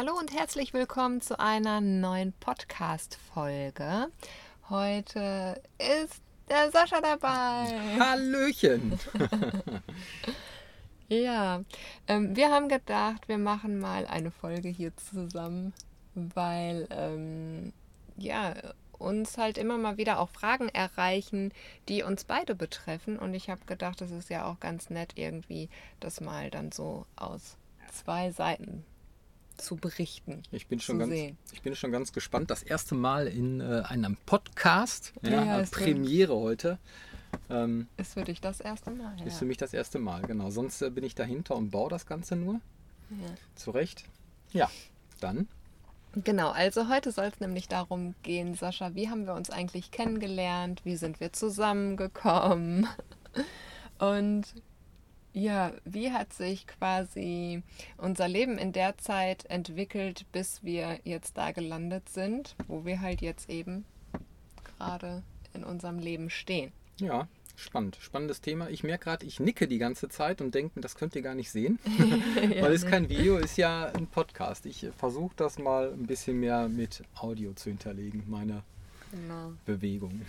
Hallo und herzlich willkommen zu einer neuen Podcast-Folge. Heute ist der Sascha dabei. Hallöchen! ja, ähm, wir haben gedacht, wir machen mal eine Folge hier zusammen, weil ähm, ja, uns halt immer mal wieder auch Fragen erreichen, die uns beide betreffen. Und ich habe gedacht, es ist ja auch ganz nett, irgendwie das mal dann so aus zwei Seiten zu berichten. Ich bin schon, ganz, ich bin schon ganz gespannt. Das erste Mal in äh, einem Podcast, ja, ja Premiere heute. Ähm, ist für dich das erste Mal. Ja. Ist für mich das erste Mal, genau. Sonst äh, bin ich dahinter und baue das Ganze nur. Ja. Zurecht. Ja, dann Genau, also heute soll es nämlich darum gehen, Sascha, wie haben wir uns eigentlich kennengelernt, wie sind wir zusammengekommen und ja, wie hat sich quasi unser Leben in der Zeit entwickelt, bis wir jetzt da gelandet sind, wo wir halt jetzt eben gerade in unserem Leben stehen. Ja, Spannend, spannendes Thema. Ich merke gerade, ich nicke die ganze Zeit und denke, das könnt ihr gar nicht sehen, ja, weil es kein Video ist, ja ein Podcast. Ich versuche das mal ein bisschen mehr mit Audio zu hinterlegen, meine genau. Bewegung.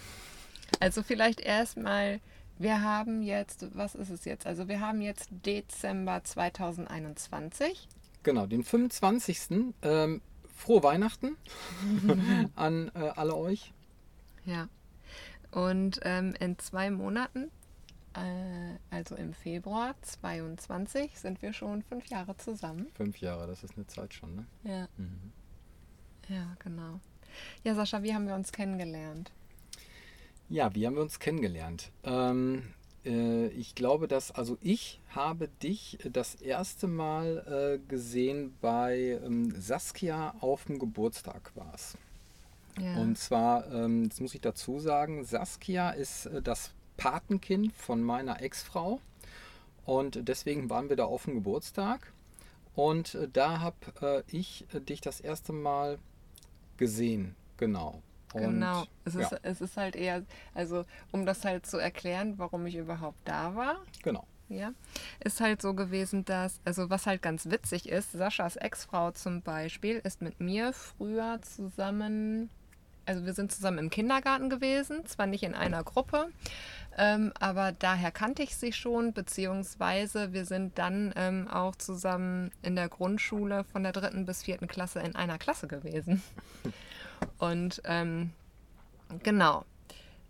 Also vielleicht erstmal, wir haben jetzt, was ist es jetzt? Also wir haben jetzt Dezember 2021. Genau, den 25. Ähm, frohe Weihnachten an äh, alle euch. Ja. Und ähm, in zwei Monaten, äh, also im Februar 22, sind wir schon fünf Jahre zusammen. Fünf Jahre, das ist eine Zeit schon, ne? Ja. Mhm. Ja, genau. Ja, Sascha, wie haben wir uns kennengelernt? Ja, wie haben wir uns kennengelernt? Ähm, äh, ich glaube, dass, also ich habe dich das erste Mal äh, gesehen bei ähm, Saskia auf dem Geburtstag war es. Ja. Und zwar, ähm, das muss ich dazu sagen, Saskia ist äh, das Patenkind von meiner Ex-Frau. Und deswegen waren wir da auf dem Geburtstag. Und äh, da habe äh, ich äh, dich das erste Mal gesehen. Genau. Und, genau. Es ist, ja. es ist halt eher, also um das halt zu erklären, warum ich überhaupt da war. Genau. Ja, ist halt so gewesen, dass, also was halt ganz witzig ist, Saschas Ex-Frau zum Beispiel ist mit mir früher zusammen also wir sind zusammen im Kindergarten gewesen, zwar nicht in einer Gruppe, ähm, aber daher kannte ich sie schon, beziehungsweise wir sind dann ähm, auch zusammen in der Grundschule von der dritten bis vierten Klasse in einer Klasse gewesen. Und ähm, genau,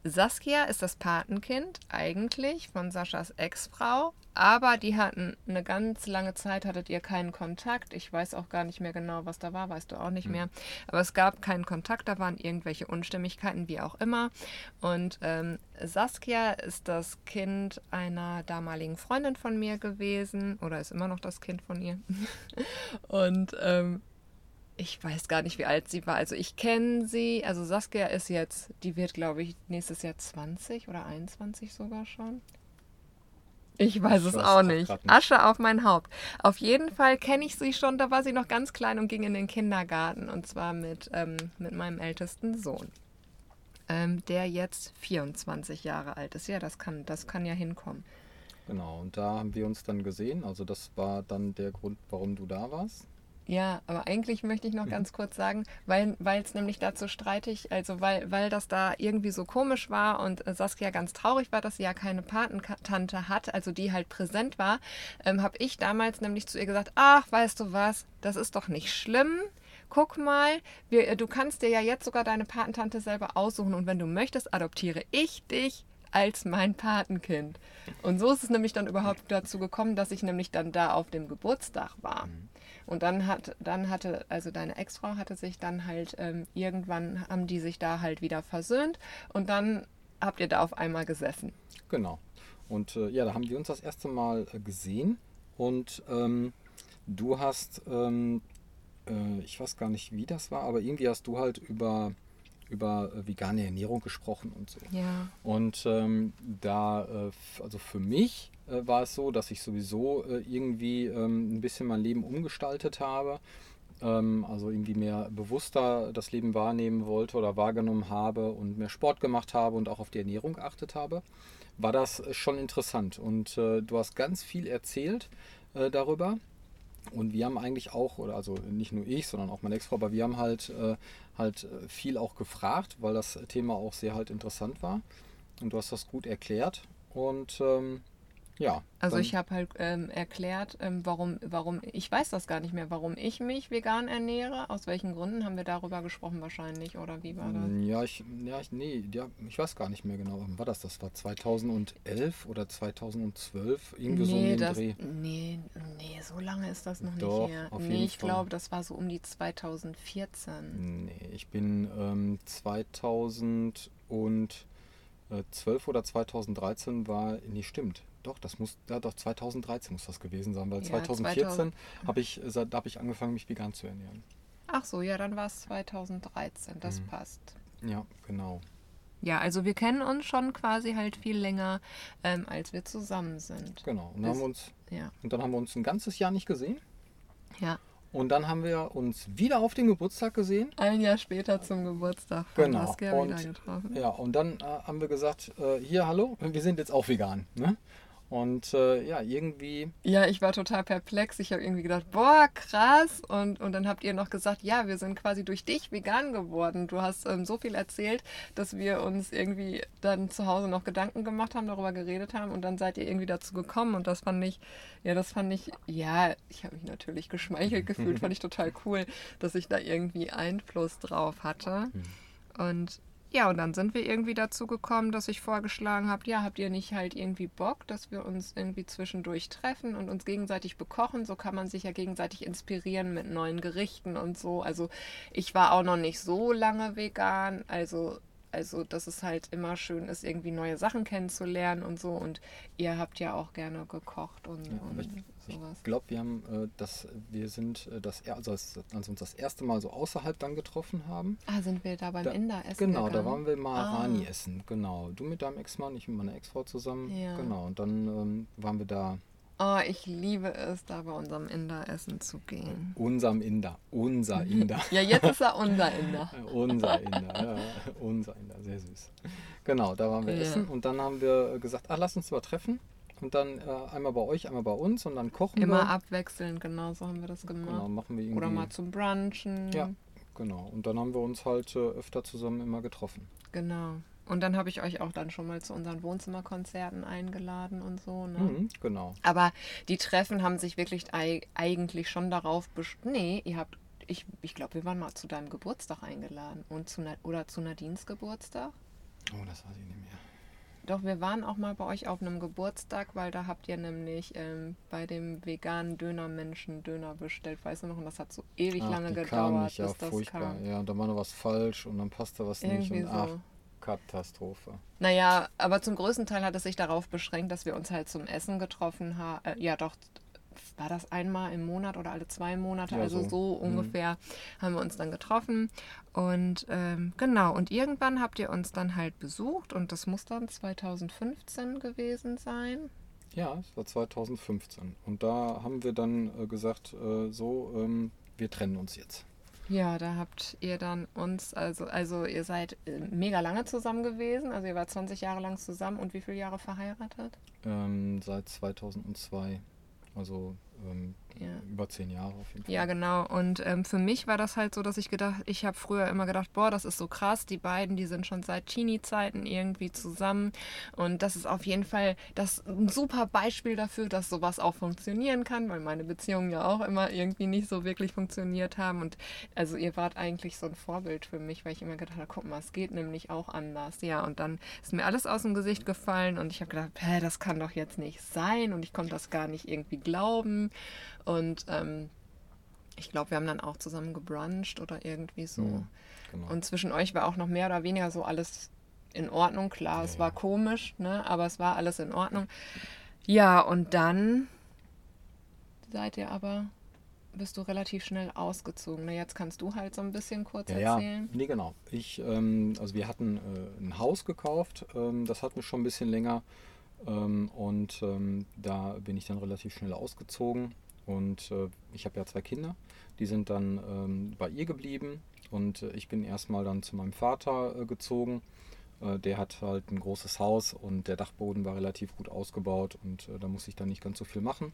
Saskia ist das Patenkind eigentlich von Saschas Ex-Frau, aber die hatten eine ganz lange Zeit, hattet ihr keinen Kontakt. Ich weiß auch gar nicht mehr genau, was da war, weißt du auch nicht hm. mehr. Aber es gab keinen Kontakt, da waren irgendwelche Unstimmigkeiten, wie auch immer. Und ähm, Saskia ist das Kind einer damaligen Freundin von mir gewesen oder ist immer noch das Kind von ihr. Und ähm, ich weiß gar nicht, wie alt sie war. Also ich kenne sie, also Saskia ist jetzt, die wird, glaube ich, nächstes Jahr 20 oder 21 sogar schon. Ich weiß es auch nicht. nicht. Asche auf mein Haupt. Auf jeden Fall kenne ich sie schon, da war sie noch ganz klein und ging in den Kindergarten. Und zwar mit, ähm, mit meinem ältesten Sohn, ähm, der jetzt 24 Jahre alt ist. Ja, das kann, das kann ja hinkommen. Genau, und da haben wir uns dann gesehen. Also das war dann der Grund, warum du da warst. Ja, aber eigentlich möchte ich noch mhm. ganz kurz sagen, weil es nämlich dazu streitig, also weil, weil das da irgendwie so komisch war und äh, Saskia ganz traurig war, dass sie ja keine Patentante hat, also die halt präsent war, ähm, habe ich damals nämlich zu ihr gesagt, ach, weißt du was, das ist doch nicht schlimm guck mal, wir, äh, du kannst dir ja jetzt sogar deine Patentante selber aussuchen und wenn du möchtest, adoptiere ich dich als mein Patenkind. Und so ist es nämlich dann überhaupt dazu gekommen, dass ich nämlich dann da auf dem Geburtstag war. Mhm. Und dann hat, dann hatte, also deine Ex-Frau hatte sich dann halt ähm, irgendwann haben die sich da halt wieder versöhnt und dann habt ihr da auf einmal gesessen. Genau. Und äh, ja, da haben wir uns das erste Mal äh, gesehen und ähm, du hast, ähm, äh, ich weiß gar nicht, wie das war, aber irgendwie hast du halt über über äh, vegane Ernährung gesprochen und so. Ja. Und ähm, da, äh, also für mich äh, war es so, dass ich sowieso irgendwie ähm, ein bisschen mein Leben umgestaltet habe. Ähm, also irgendwie mehr bewusster das Leben wahrnehmen wollte oder wahrgenommen habe und mehr Sport gemacht habe und auch auf die Ernährung geachtet habe. War das schon interessant. Und äh, du hast ganz viel erzählt äh, darüber. Und wir haben eigentlich auch, oder also nicht nur ich, sondern auch meine Ex-Frau, aber wir haben halt, äh, halt viel auch gefragt, weil das Thema auch sehr halt interessant war. Und du hast das gut erklärt. Und ähm, ja. Also ich habe halt ähm, erklärt, ähm, warum, warum, ich weiß das gar nicht mehr, warum ich mich vegan ernähre. Aus welchen Gründen haben wir darüber gesprochen wahrscheinlich oder wie war das? Ja, ich, ja, ich, nee, ja, ich weiß gar nicht mehr genau. Wann war das? Das war 2011 oder 2012? Irgendwie nee, so um das, Dreh. Nee, nee, so lange ist das noch Doch, nicht her. Auf nee, ich glaube, das war so um die 2014. Nee, ich bin ähm, 2012 oder 2013 war, nee, stimmt. Doch, das muss, ja doch, 2013 muss das gewesen sein, weil ja, 2014 habe ich, da habe ich angefangen, mich vegan zu ernähren. Ach so, ja, dann war es 2013, das mhm. passt. Ja, genau. Ja, also wir kennen uns schon quasi halt viel länger, ähm, als wir zusammen sind. Genau. Und, haben uns, ja. und dann haben wir uns ein ganzes Jahr nicht gesehen. Ja. Und dann haben wir uns wieder auf den Geburtstag gesehen. Ein Jahr später zum Geburtstag genau. Saskia und, wieder getroffen. Ja, und dann äh, haben wir gesagt, äh, hier, hallo, wir sind jetzt auch vegan. Ne? Und äh, ja, irgendwie. Ja, ich war total perplex. Ich habe irgendwie gedacht, boah, krass. Und, und dann habt ihr noch gesagt, ja, wir sind quasi durch dich vegan geworden. Du hast ähm, so viel erzählt, dass wir uns irgendwie dann zu Hause noch Gedanken gemacht haben, darüber geredet haben und dann seid ihr irgendwie dazu gekommen. Und das fand ich, ja, das fand ich, ja, ich habe mich natürlich geschmeichelt gefühlt, fand ich total cool, dass ich da irgendwie Einfluss drauf hatte. Mhm. Und ja, und dann sind wir irgendwie dazu gekommen, dass ich vorgeschlagen habe, ja, habt ihr nicht halt irgendwie Bock, dass wir uns irgendwie zwischendurch treffen und uns gegenseitig bekochen? So kann man sich ja gegenseitig inspirieren mit neuen Gerichten und so. Also ich war auch noch nicht so lange vegan, also also, dass es halt immer schön ist, irgendwie neue Sachen kennenzulernen und so. Und ihr habt ja auch gerne gekocht und, ja, und sowas. Ich glaube, wir haben äh, das, wir sind äh, das, also als, als uns das erste Mal so außerhalb dann getroffen haben. Ah, sind wir da beim da, Inder essen? Genau, gegangen? da waren wir mal ah. Rani essen. Genau. Du mit deinem Ex-Mann, ich mit meiner Ex-Frau zusammen. Ja. Genau. Und dann ähm, waren wir da Oh, ich liebe es, da bei unserem Inder essen zu gehen. Unserem Inder. Unser Inder. ja, jetzt ist er unser Inder. unser Inder, ja. Unser Inder, sehr süß. Genau, da waren wir ja. essen und dann haben wir gesagt, ach, lass uns mal treffen. Und dann äh, einmal bei euch, einmal bei uns und dann kochen Immer wir. Immer abwechselnd, genau so haben wir das gemacht. Genau, machen wir irgendwie. Oder mal zum Brunchen. Ja, genau. Und dann haben wir uns halt äh, öfter zusammen immer getroffen. Genau. Und dann habe ich euch auch dann schon mal zu unseren Wohnzimmerkonzerten eingeladen und so. Ne? Mhm, genau. Aber die Treffen haben sich wirklich eigentlich schon darauf bestimmt. Nee, ihr habt, ich, ich glaube, wir waren mal zu deinem Geburtstag eingeladen und zu, oder zu Nadines Geburtstag. Oh, das weiß ich nicht mehr. Doch, wir waren auch mal bei euch auf einem Geburtstag, weil da habt ihr nämlich ähm, bei dem veganen Dönermenschen Döner bestellt. Weißt du noch? Und das hat so ewig ach, lange gedauert, kam nicht, ja, bis das furchtbar. kam. Ja, und da war noch was falsch und dann passte was Irgendwie nicht. Und, so. ach, Katastrophe. Naja, aber zum größten Teil hat es sich darauf beschränkt, dass wir uns halt zum Essen getroffen haben. Äh, ja, doch, war das einmal im Monat oder alle zwei Monate? Ja, also so, so mhm. ungefähr mhm. haben wir uns dann getroffen. Und ähm, genau, und irgendwann habt ihr uns dann halt besucht und das muss dann 2015 gewesen sein. Ja, es war 2015. Und da haben wir dann äh, gesagt, äh, so, ähm, wir trennen uns jetzt. Ja, da habt ihr dann uns, also, also ihr seid äh, mega lange zusammen gewesen, also ihr wart 20 Jahre lang zusammen und wie viele Jahre verheiratet? Ähm, seit 2002. Also ähm, ja. über zehn Jahre auf jeden Fall. Ja, genau. Und ähm, für mich war das halt so, dass ich gedacht, ich habe früher immer gedacht, boah, das ist so krass, die beiden, die sind schon seit Teenie-Zeiten irgendwie zusammen. Und das ist auf jeden Fall das ein super Beispiel dafür, dass sowas auch funktionieren kann, weil meine Beziehungen ja auch immer irgendwie nicht so wirklich funktioniert haben. Und also ihr wart eigentlich so ein Vorbild für mich, weil ich immer gedacht habe, guck mal, es geht nämlich auch anders. Ja, und dann ist mir alles aus dem Gesicht gefallen und ich habe gedacht, hä, das kann doch jetzt nicht sein und ich konnte das gar nicht irgendwie glauben. Und ähm, ich glaube, wir haben dann auch zusammen gebruncht oder irgendwie so. Mhm, genau. Und zwischen euch war auch noch mehr oder weniger so alles in Ordnung. Klar, ja, es war ja. komisch, ne? aber es war alles in Ordnung. Ja, und dann seid ihr aber, bist du relativ schnell ausgezogen. Ne? Jetzt kannst du halt so ein bisschen kurz ja, erzählen. Ja, nee, genau. Ich, ähm, also wir hatten äh, ein Haus gekauft, ähm, das hatten wir schon ein bisschen länger. Ähm, und ähm, da bin ich dann relativ schnell ausgezogen. Und äh, ich habe ja zwei Kinder, die sind dann ähm, bei ihr geblieben und äh, ich bin erstmal dann zu meinem Vater äh, gezogen. Der hat halt ein großes Haus und der Dachboden war relativ gut ausgebaut und da musste ich dann nicht ganz so viel machen.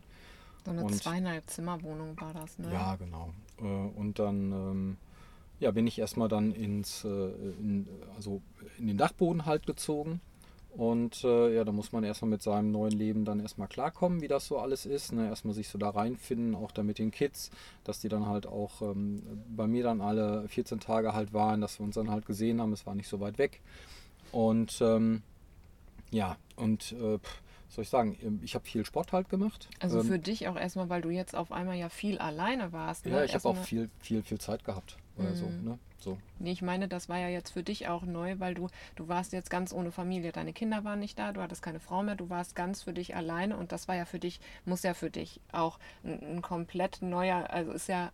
So eine Und- zweieinhalb Zimmerwohnung war das, ne? Ja, genau. Und dann ja, bin ich erstmal dann ins, in, also in den Dachboden halt gezogen. Und äh, ja, da muss man erstmal mit seinem neuen Leben dann erstmal klarkommen, wie das so alles ist. Ne? Erstmal sich so da reinfinden, auch da mit den Kids, dass die dann halt auch ähm, bei mir dann alle 14 Tage halt waren, dass wir uns dann halt gesehen haben. Es war nicht so weit weg. Und ähm, ja, und äh, soll ich sagen, ähm, ich habe viel Sport halt gemacht. Also ähm, für dich auch erstmal, weil du jetzt auf einmal ja viel alleine warst. Ne? ja, ich habe auch viel, viel, viel Zeit gehabt oder so. Mhm. Ne? so. Nee, ich meine, das war ja jetzt für dich auch neu, weil du, du warst jetzt ganz ohne Familie. Deine Kinder waren nicht da, du hattest keine Frau mehr, du warst ganz für dich alleine und das war ja für dich, muss ja für dich auch ein, ein komplett neuer, also ist ja,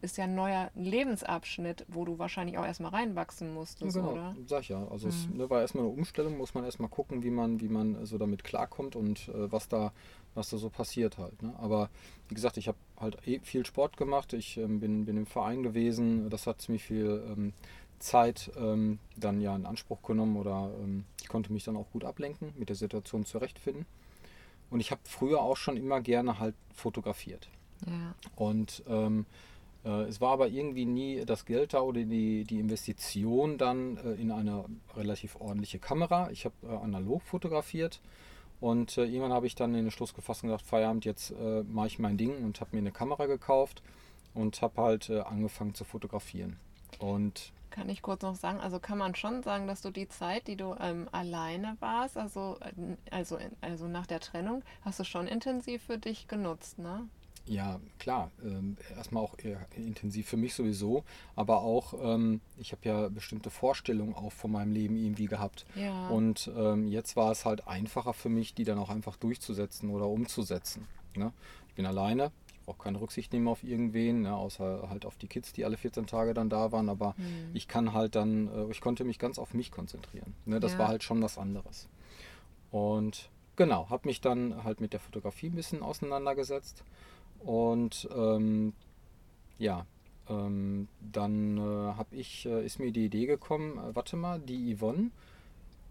ist ja ein neuer Lebensabschnitt, wo du wahrscheinlich auch erstmal reinwachsen musstest, genau, oder? sag ich ja. Also es Mhm. ne, war erstmal eine Umstellung, muss man erstmal gucken, wie man, wie man äh, so damit klarkommt und äh, was da, was da so passiert halt. Ne? Aber wie gesagt, ich habe halt eh viel Sport gemacht, ich ähm, bin, bin im Verein gewesen, das hat ziemlich viel ähm, Zeit ähm, dann ja in Anspruch genommen oder ähm, ich konnte mich dann auch gut ablenken, mit der Situation zurechtfinden. Und ich habe früher auch schon immer gerne halt fotografiert. Ja. Und ähm, äh, es war aber irgendwie nie das Geld da oder die, die Investition dann äh, in eine relativ ordentliche Kamera. Ich habe äh, analog fotografiert und äh, irgendwann habe ich dann den Schluss gefasst und gesagt, Feierabend, jetzt äh, mache ich mein Ding und habe mir eine Kamera gekauft und habe halt äh, angefangen zu fotografieren. Und Kann ich kurz noch sagen, also kann man schon sagen, dass du die Zeit, die du ähm, alleine warst, also, äh, also, also nach der Trennung, hast du schon intensiv für dich genutzt, ne? Ja, klar. Ähm, erstmal auch eher intensiv für mich sowieso, aber auch, ähm, ich habe ja bestimmte Vorstellungen auch von meinem Leben irgendwie gehabt. Ja. Und ähm, jetzt war es halt einfacher für mich, die dann auch einfach durchzusetzen oder umzusetzen. Ne? Ich bin alleine, ich brauche keine Rücksicht nehmen auf irgendwen, ne? außer halt auf die Kids, die alle 14 Tage dann da waren, aber Hm. ich kann halt dann, äh, ich konnte mich ganz auf mich konzentrieren. Ne? Das Ja. war halt schon was anderes. Und genau, habe mich dann halt mit der Fotografie ein bisschen auseinandergesetzt. Und ähm, ja, ähm, dann äh, habe ich, äh, ist mir die Idee gekommen, äh, warte mal, die Yvonne,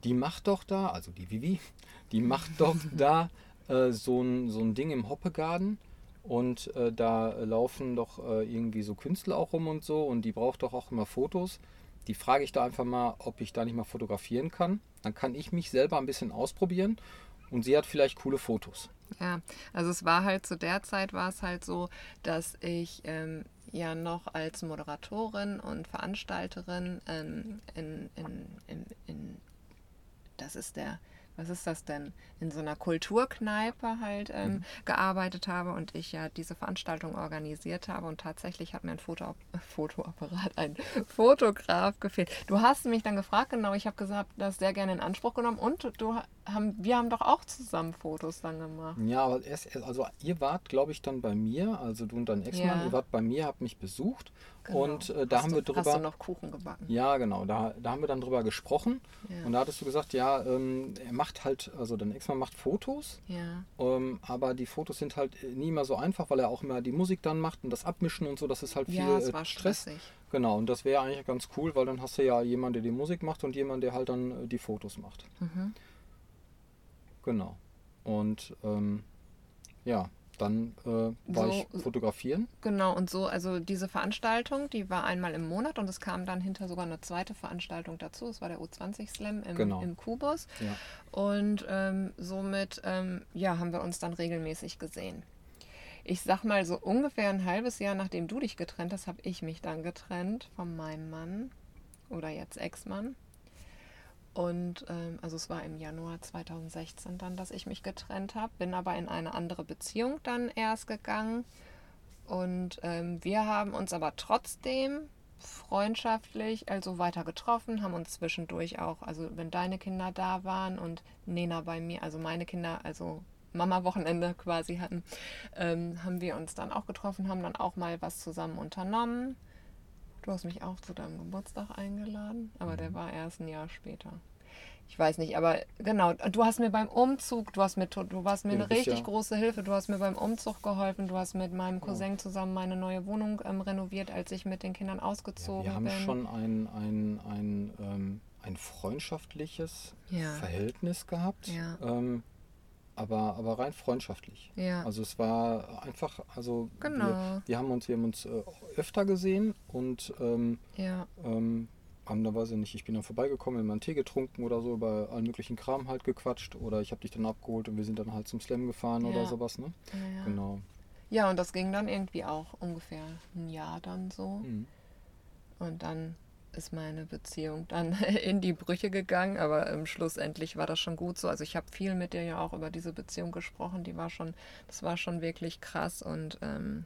die macht doch da, also die Vivi, die macht doch da äh, so, ein, so ein Ding im Hoppegarten und äh, da laufen doch äh, irgendwie so Künstler auch rum und so und die braucht doch auch immer Fotos. Die frage ich da einfach mal, ob ich da nicht mal fotografieren kann. Dann kann ich mich selber ein bisschen ausprobieren und sie hat vielleicht coole Fotos. Ja, also es war halt zu der Zeit war es halt so, dass ich ähm, ja noch als Moderatorin und Veranstalterin ähm, in, in, in, in, das ist der, was ist das denn, in so einer Kulturkneipe halt ähm, gearbeitet habe und ich ja diese Veranstaltung organisiert habe und tatsächlich hat mir ein Foto, Fotoapparat, ein Fotograf gefehlt. Du hast mich dann gefragt, genau, ich habe gesagt, das sehr gerne in Anspruch genommen und du haben, wir haben doch auch zusammen Fotos dann gemacht. Ja, aber erst, also ihr wart, glaube ich, dann bei mir, also du und dein Ex-Mann, Ja. ihr wart bei mir, habt mich besucht Genau. und äh, da Hast haben du, wir drüber. Hast du noch Kuchen gebacken? Ja, genau, da, da haben wir dann drüber gesprochen Ja. und da hattest du gesagt, ja, ähm, er macht halt, also dein Ex-Mann macht Fotos, Ja. ähm, aber die Fotos sind halt nie immer so einfach, weil er auch immer die Musik dann macht und das Abmischen und so, das ist halt viel Ja, äh, Stress. stressig. Genau, und das wäre eigentlich ganz cool, weil dann hast du ja jemanden, der die Musik macht und jemanden, der halt dann äh, die Fotos macht. Mhm. Genau. Und ähm, ja, dann äh, war So- ich fotografieren. Genau, und so, also diese Veranstaltung, die war einmal im Monat und es kam dann hinter sogar eine zweite Veranstaltung dazu. Es war der U20 Slam im, Genau. im Kubus. Ja. Und ähm, somit ähm, ja, haben wir uns dann regelmäßig gesehen. Ich sag mal, so ungefähr ein halbes Jahr nachdem du dich getrennt hast, habe ich mich dann getrennt von meinem Mann oder jetzt Ex-Mann. Und ähm, also es war im Januar 2016 dann, dass ich mich getrennt habe, bin aber in eine andere Beziehung dann erst gegangen. Und ähm, wir haben uns aber trotzdem freundschaftlich also weiter getroffen, haben uns zwischendurch auch, also wenn deine Kinder da waren und Nena bei mir, also meine Kinder, also Mama-Wochenende quasi hatten, ähm, haben wir uns dann auch getroffen, haben dann auch mal was zusammen unternommen. Du hast mich auch zu deinem Geburtstag eingeladen, aber der war erst ein Jahr später. Ich weiß nicht, aber genau, du hast mir beim Umzug, du hast mir, du warst mir Ja, eine richtig ja- große Hilfe. Du hast mir beim Umzug geholfen. Du hast mit meinem Cousin zusammen meine neue Wohnung ähm, renoviert, als ich mit den Kindern Ja, ausgezogen wir haben bin. schon ein, ein, ein, ähm, ein freundschaftliches Ja. Verhältnis gehabt. Ja. Ähm, aber, aber rein freundschaftlich. Ja. Also es war einfach, also Genau. wir, wir haben uns, wir haben uns äh, öfter gesehen und ähm, Ja. ähm, haben da weiß ich nicht, ich bin dann vorbeigekommen, haben mal einen Tee getrunken oder so, über allen möglichen Kram halt gequatscht oder ich habe dich dann abgeholt und wir sind dann halt zum Slam gefahren oder Ja. sowas, ne? Ja, ja. Genau. ja, und das ging dann irgendwie auch ungefähr ein Jahr dann so. Mhm. Und dann ist meine Beziehung dann in die Brüche gegangen, aber ähm, schlussendlich war das schon gut so. Also ich habe viel mit dir ja auch über diese Beziehung gesprochen, die war schon, das war schon wirklich krass und ähm,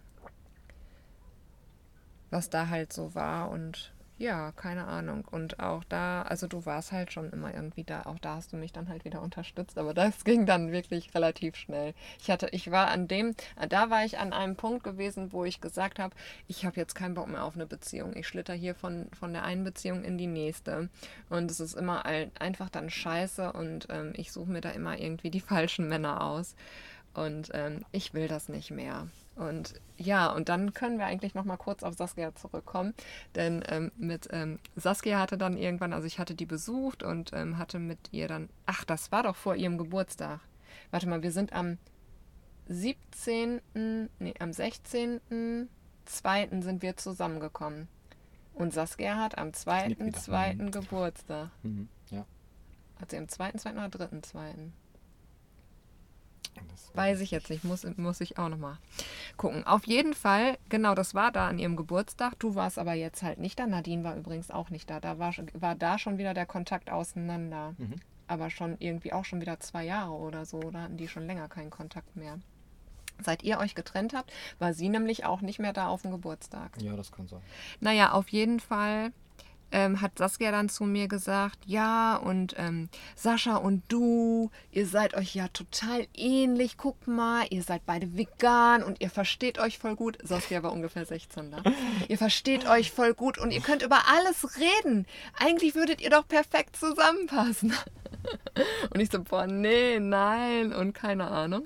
was da halt so war und ja, keine Ahnung. Und auch da, also du warst halt schon immer irgendwie da, auch da hast du mich dann halt wieder unterstützt, aber das ging dann wirklich relativ schnell. Ich hatte, ich war an dem, da war ich an einem Punkt gewesen, wo ich gesagt habe, ich habe jetzt keinen Bock mehr auf eine Beziehung. Ich schlitter hier von, von der einen Beziehung in die nächste. Und es ist immer ein, einfach dann scheiße und ähm, ich suche mir da immer irgendwie die falschen Männer aus. Und ähm, ich will das nicht mehr. Und ja, und dann können wir eigentlich noch mal kurz auf Saskia zurückkommen. Denn ähm, mit ähm, Saskia hatte dann irgendwann, also ich hatte die besucht und ähm, hatte mit ihr dann, ach, das war doch vor ihrem Geburtstag. Warte mal, wir sind am 17., nee, am 16.2. sind wir zusammengekommen. Und Saskia hat am Knick wieder. 2.2. Geburtstag. Mhm. Ja. Hat sie am 2.2. oder 3.2.? Das Weiß ich jetzt nicht, muss, muss ich auch nochmal gucken. Auf jeden Fall, genau, das war da an ihrem Geburtstag. Du warst aber jetzt halt nicht da. Nadine war übrigens auch nicht da. Da war, schon- war da schon wieder der Kontakt auseinander. Mhm. Aber schon irgendwie auch schon wieder zwei Jahre oder so. Da hatten die schon länger keinen Kontakt mehr. Seit ihr euch getrennt habt, war sie nämlich auch nicht mehr da auf dem Geburtstag. Ja, das kann sein. Naja, auf jeden Fall ähm, hat Saskia dann zu mir gesagt, ja, und ähm, Sascha und du, ihr seid euch ja total ähnlich. Guck mal, ihr seid beide vegan und ihr versteht euch voll gut. Saskia war ungefähr 16 da. Ihr versteht euch voll gut und ihr könnt über alles reden. Eigentlich würdet ihr doch perfekt zusammenpassen. Und ich so, boah, nee, nein und keine Ahnung.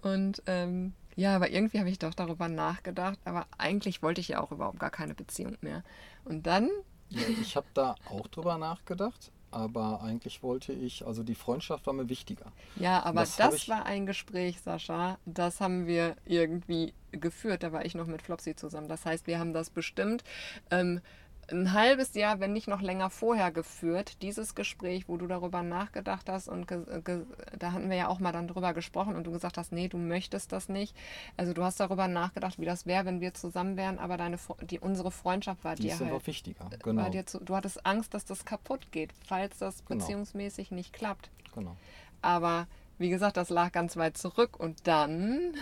Und ähm, ja, aber irgendwie habe ich doch darüber nachgedacht, aber eigentlich wollte ich ja auch überhaupt gar keine Beziehung mehr. Und dann, Ja, ich habe da auch drüber nachgedacht, aber eigentlich wollte ich, also die Freundschaft war mir wichtiger. ja, aber Das das, ich- war ein Gespräch, Sascha, das haben wir irgendwie geführt. Da war ich noch mit Flopsy zusammen. Das heißt, wir haben das bestimmt ähm, ein halbes Jahr, wenn nicht noch länger vorher geführt, dieses Gespräch, wo du darüber nachgedacht hast und da hatten wir ja auch mal dann drüber gesprochen und du gesagt hast, nee, du möchtest das nicht. Also du hast darüber nachgedacht, wie das wäre, wenn wir zusammen wären, aber deine die, unsere Freundschaft war Die dir ist halt wichtiger. Genau. war dir zu, du hattest Angst, dass das kaputt geht, falls das Genau. beziehungsmäßig nicht klappt. genau. Aber wie gesagt, das lag ganz weit zurück und dann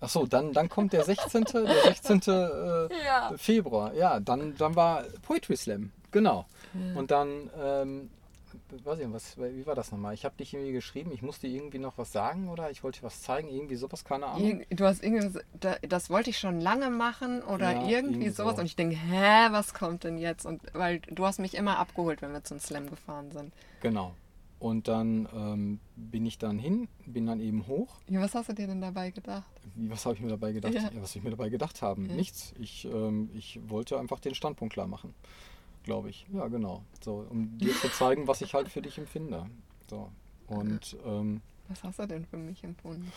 Achso, dann, dann kommt der 16. der 16. Äh, Ja. Februar. Ja, dann, dann war Poetry Slam. Genau. Und dann, ähm, weiß ich nicht, was, wie war das nochmal? Ich habe dich irgendwie geschrieben, ich musste irgendwie noch was sagen oder ich wollte dir was zeigen, irgendwie sowas, keine Ahnung. Du hast irgendwie, da- das wollte ich schon lange machen oder Ja, irgendwie, irgendwie sowas. so. Und ich denke, hä, was kommt denn jetzt? Und weil du hast mich immer abgeholt, wenn wir zum Slam gefahren sind. Genau. Und dann ähm, bin ich dann hin, bin dann eben hoch. Ja, was hast du dir denn dabei gedacht? Was habe ich mir dabei gedacht? Ja. Ja. was ich mir dabei gedacht haben? Ja. Nichts. Ich, ähm, ich wollte einfach den Standpunkt klar machen. Glaube ich. Ja, genau. So, um dir zu zeigen, was ich halt für dich empfinde. So. Und ähm, Was hast du denn für mich empfunden?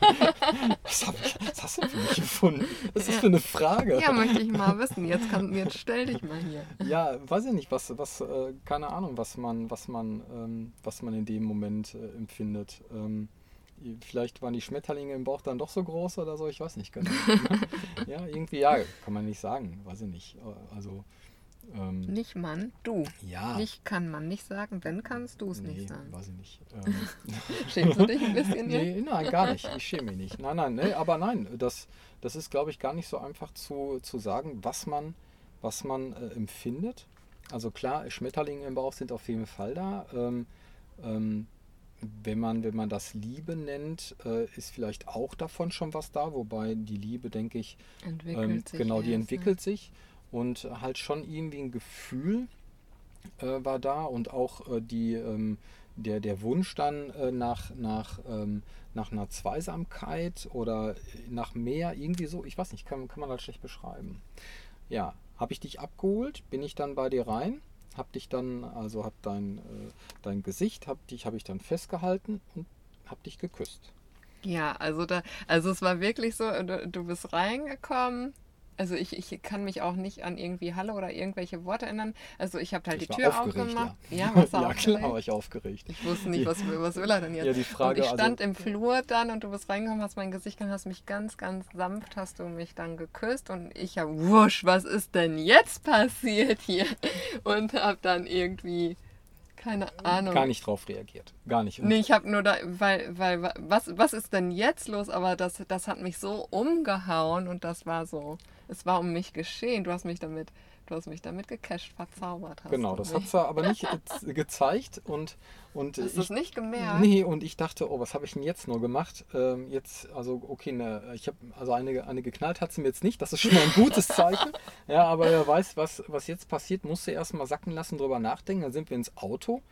was, hab ich, hast du denn für mich empfunden? Was ist das für eine Frage? Ja, möchte ich mal wissen. Jetzt, kann, jetzt stell dich mal hier. Ja, weiß ich nicht, was, was, äh, keine Ahnung, was man, was man, ähm, was man in dem Moment äh, empfindet. Ähm, vielleicht waren die Schmetterlinge im Bauch dann doch so groß oder so, ich weiß nicht genau. ja, irgendwie ja, kann man nicht sagen, weiß ich nicht. Äh, Also, ähm, Nicht Mann, du. ja. Nicht kann man nicht sagen, wenn kannst du es nee, nicht sagen. weiß ich nicht. Ähm, Schämst du dich ein bisschen nee, nein, gar nicht. Ich schäme mich nicht. Nein, nein, nee, aber nein, das, das ist, glaube ich, gar nicht so einfach zu, zu sagen, was man, was man äh, empfindet. Also klar, Schmetterlinge im Bauch sind auf jeden Fall da. Ähm, ähm, wenn man, wenn man das Liebe nennt, äh, ist vielleicht auch davon schon was da, wobei die Liebe, denke ich, Entwickelt ähm, sich. genau, die erst, entwickelt sich und halt schon irgendwie ein Gefühl äh, war da und auch äh, die, ähm, der, der Wunsch dann äh, nach, nach, ähm, nach einer Zweisamkeit oder nach mehr, irgendwie so, ich weiß nicht, kann, kann man halt schlecht beschreiben. Ja, habe ich dich abgeholt, bin ich dann bei dir rein hab dich dann, also hab dein, äh, dein Gesicht, hab dich, habe ich dann festgehalten und hab dich geküsst. Ja, also da, also es war wirklich so, du, du bist reingekommen, also ich, ich kann mich auch nicht an irgendwie Halle oder irgendwelche Worte erinnern. Also ich habe halt Ich die Tür aufgemacht. ja. Ja, was ja, klar war ich aufgeregt. Ich wusste nicht, was, was will er denn jetzt? Ja, die Frage, und ich also- stand im Flur dann und du bist reingekommen, hast mein Gesicht gehabt, hast mich ganz, ganz sanft, hast du mich dann geküsst und ich hab, wusch, was ist denn jetzt passiert hier? Und hab dann irgendwie, keine Ahnung. Gar nicht drauf reagiert. Gar nicht. Und Nee, ich habe nur da, weil, weil, was, was ist denn jetzt los? Aber das, das hat mich so umgehauen und das war so, es war um mich geschehen. Du hast mich damit, du hast mich damit gecasht, verzaubert. Hast Genau, das hat sie aber nicht ge- gezeigt und, und Hast du es nicht gemerkt? Nee, und ich dachte, oh, was habe ich denn jetzt nur gemacht? Ähm, jetzt, also, okay, ne, ich habe, also eine, eine geknallt hat sie mir jetzt nicht, das ist schon mal ein gutes Zeichen. ja, aber wer weiß, was, was jetzt passiert, musste erst mal sacken lassen, drüber nachdenken. Dann sind wir ins Auto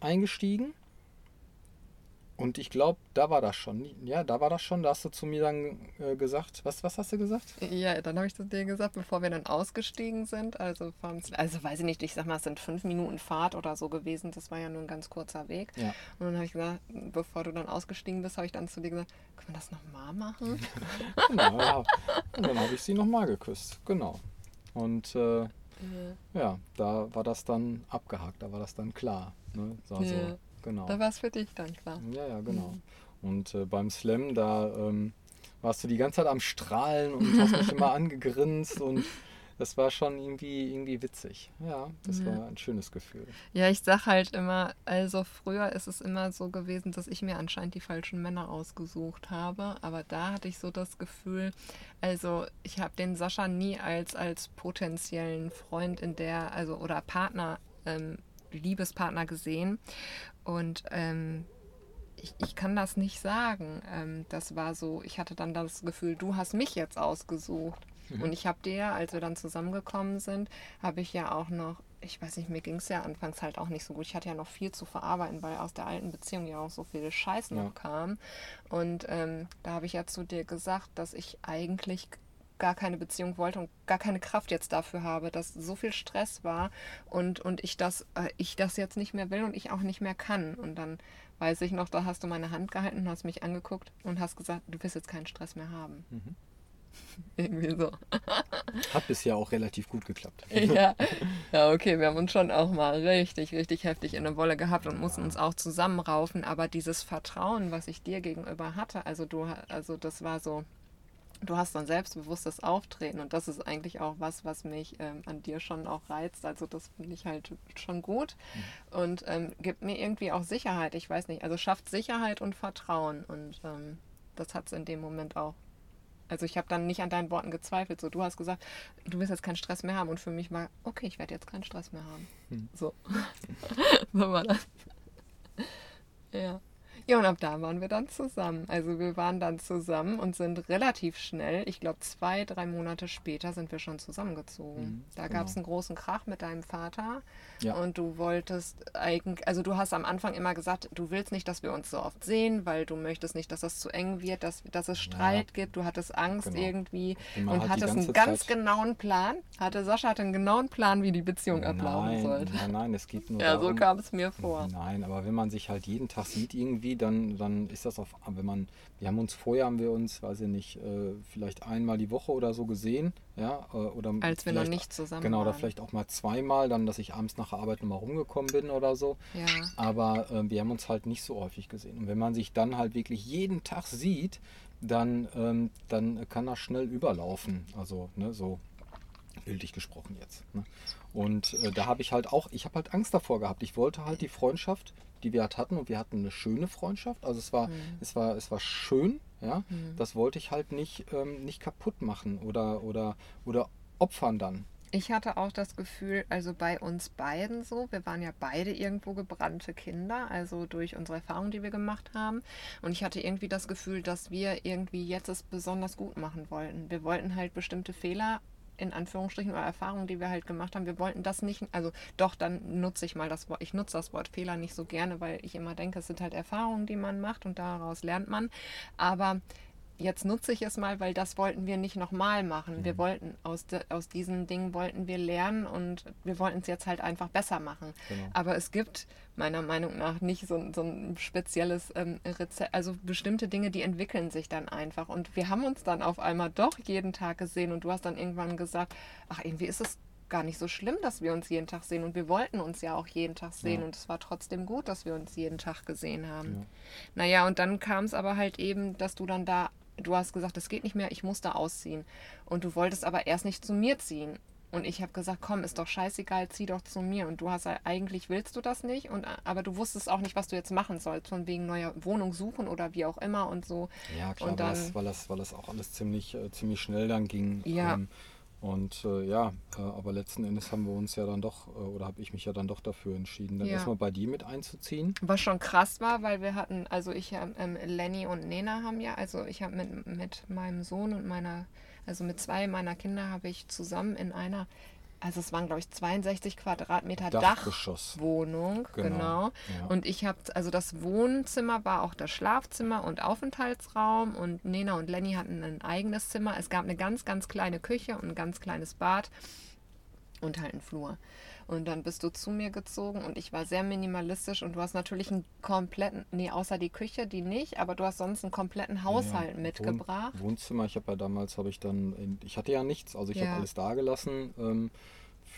eingestiegen. Und ich glaube, da war das schon. Ja, da war das schon. Da hast du zu mir dann äh, gesagt, was, was hast du gesagt? Ja, dann habe ich zu dir gesagt, bevor wir dann ausgestiegen sind, also vom, also weiß ich nicht, ich sag mal, es sind fünf Minuten Fahrt oder so gewesen, das war ja nur ein ganz kurzer Weg. Ja. Und dann habe ich gesagt, bevor du dann ausgestiegen bist, habe ich dann zu dir gesagt, können wir das nochmal machen? Genau, ja. Und dann habe ich sie nochmal geküsst. Genau. Und äh, ja, da war das dann abgehakt, da war das dann klar. Ne? Also, Ja. Genau. Da war es für dich dann klar. Ja, ja, genau. Und äh, beim Slam, da ähm, warst du die ganze Zeit am Strahlen und hast mich immer angegrinst und das war schon irgendwie, irgendwie witzig. Ja, das Ja. war ein schönes Gefühl. Ja, ich sag halt immer, also früher ist es immer so gewesen, dass ich mir anscheinend die falschen Männer ausgesucht habe. Aber da hatte ich so das Gefühl, also ich habe den Sascha nie als, als potenziellen Freund in der, also oder Partner, ähm, Liebespartner gesehen. Und ähm, ich, ich kann das nicht sagen. Ähm, das war so, ich hatte dann das Gefühl, du hast mich jetzt ausgesucht. Und ich habe dir, als wir dann zusammengekommen sind, habe ich ja auch noch, ich weiß nicht, mir ging es ja anfangs halt auch nicht so gut. Ich hatte ja noch viel zu verarbeiten, weil aus der alten Beziehung ja auch so viel Scheiß noch Ja. kam. Und ähm, da habe ich ja zu dir gesagt, dass ich eigentlich gar keine Beziehung wollte und gar keine Kraft jetzt dafür habe, dass so viel Stress war und, und ich, das, äh, ich das jetzt nicht mehr will und ich auch nicht mehr kann. Und dann weiß ich noch, da hast du meine Hand gehalten und hast mich angeguckt und hast gesagt, du wirst jetzt keinen Stress mehr haben. Irgendwie so. Hat bisher auch relativ gut geklappt. Ja. ja, okay, wir haben uns schon auch mal richtig, richtig heftig in der Wolle gehabt und mussten uns auch zusammenraufen. Aber dieses Vertrauen, was ich dir gegenüber hatte, also du, also das war so, du hast ein selbstbewusstes Auftreten und das ist eigentlich auch was, was mich ähm, an dir schon auch reizt. Also das finde ich halt schon gut und ähm, gibt mir irgendwie auch Sicherheit. Ich weiß nicht, also schafft Sicherheit und Vertrauen und ähm, das hat es in dem Moment auch. Also ich habe dann nicht an deinen Worten gezweifelt. So, du hast gesagt, du wirst jetzt keinen Stress mehr haben und für mich war, okay, ich werde jetzt keinen Stress mehr haben. Hm. So. so war das. Ja. Ja, und ab da waren wir dann zusammen. Also wir waren dann zusammen und sind relativ schnell, ich glaube zwei, drei Monate später sind wir schon zusammengezogen. Mhm, da genau. gab es einen großen Krach mit deinem Vater Ja. und du wolltest eigentlich, also du hast am Anfang immer gesagt, du willst nicht, dass wir uns so oft sehen, weil du möchtest nicht, dass das zu eng wird, dass, dass es Streit gibt, du hattest Angst Genau. irgendwie Und man und die hattest einen ganz Zeit- genauen Plan. Hatte Sascha hatte einen genauen Plan, wie die Beziehung ablaufen Nein, sollte. nein, nein, es geht nur Ja, so darum, kam es mir vor. Nein, aber wenn man sich halt jeden Tag sieht irgendwie, dann, dann ist das auf, wenn man, wir haben uns vorher, haben wir uns, weiß ich nicht, äh, vielleicht einmal die Woche oder so gesehen, ja, äh, oder Als wir noch nicht zusammen Genau, oder waren. vielleicht auch mal zweimal, dann, dass ich abends nach der Arbeit nochmal rumgekommen bin oder so. Ja. Aber äh, wir haben uns halt nicht so häufig gesehen. Und wenn man sich dann halt wirklich jeden Tag sieht, dann, ähm, dann kann das schnell überlaufen. Also, ne, so bildlich gesprochen jetzt. Ne? Und äh, da habe ich halt auch, ich habe halt Angst davor gehabt. Ich wollte halt die Freundschaft, die wir halt hatten, und wir hatten eine schöne Freundschaft. Also es war, es war, es war schön, ja. Das wollte ich halt nicht, ähm, nicht kaputt machen oder, oder, oder opfern dann. Ich hatte auch das Gefühl, also bei uns beiden so, wir waren ja beide irgendwo gebrannte Kinder, also durch unsere Erfahrungen, die wir gemacht haben. Und ich hatte irgendwie das Gefühl, dass wir irgendwie jetzt es besonders gut machen wollten. Wir wollten halt bestimmte Fehler in Anführungsstrichen oder Erfahrungen, die wir halt gemacht haben, wir wollten das nicht, also doch, dann nutze ich mal das Wort, ich nutze das Wort Fehler nicht so gerne, weil ich immer denke, es sind halt Erfahrungen, die man macht und daraus lernt man. Aber jetzt nutze ich es mal, weil das wollten wir nicht nochmal machen. Wir wollten aus, de, aus diesen Dingen wollten wir lernen und wir wollten es jetzt halt einfach besser machen. Genau. Aber es gibt meiner Meinung nach nicht so, so ein spezielles ähm, Rezept. Also bestimmte Dinge, die entwickeln sich dann einfach. Und wir haben uns dann auf einmal doch jeden Tag gesehen und du hast dann irgendwann gesagt, ach, irgendwie ist es gar nicht so schlimm, dass wir uns jeden Tag sehen. Und wir wollten uns ja auch jeden Tag sehen. Ja. Und es war trotzdem gut, dass wir uns jeden Tag gesehen haben. Ja. Naja, und dann kam es aber halt eben, dass du dann da, du hast gesagt, das geht nicht mehr, ich muss da ausziehen. Und du wolltest aber erst nicht zu mir ziehen. Und ich habe gesagt, komm, ist doch scheißegal, zieh doch zu mir. Und du hast ja- eigentlich willst du das nicht, und, aber du wusstest auch nicht, was du jetzt machen sollst, von wegen neuer Wohnung suchen oder wie auch immer und so. Ja, klar, Und weil, dann- das, weil, das, weil das auch alles ziemlich, äh, ziemlich schnell dann ging. Ja. Ähm, und äh, ja, äh, aber letzten Endes haben wir uns ja dann doch, äh, oder habe ich mich ja dann doch dafür entschieden, dann Ja. erstmal bei dir mit einzuziehen. Was schon krass war, weil wir hatten, also ich, ähm, Lenny und Nena haben ja, also ich habe mit, mit meinem Sohn und meiner, also mit zwei meiner Kinder habe ich zusammen in einer, also es waren glaube ich 62 Quadratmeter. Dachwohnung, Genau, genau. ja. Und ich habe, also das Wohnzimmer war auch das Schlafzimmer und Aufenthaltsraum und Nena und Lenny hatten ein eigenes Zimmer. Es gab eine ganz, ganz kleine Küche und ein ganz kleines Bad und halt einen Flur. Und dann bist du zu mir gezogen und ich war sehr minimalistisch und du hast natürlich einen kompletten, nee, außer die Küche, die nicht, aber du hast sonst einen kompletten Haushalt Ja, mitgebracht. Wohn Wohnzimmer, ich habe ja damals, habe ich dann, in, ich hatte ja nichts, also ich Ja. habe alles da gelassen ähm,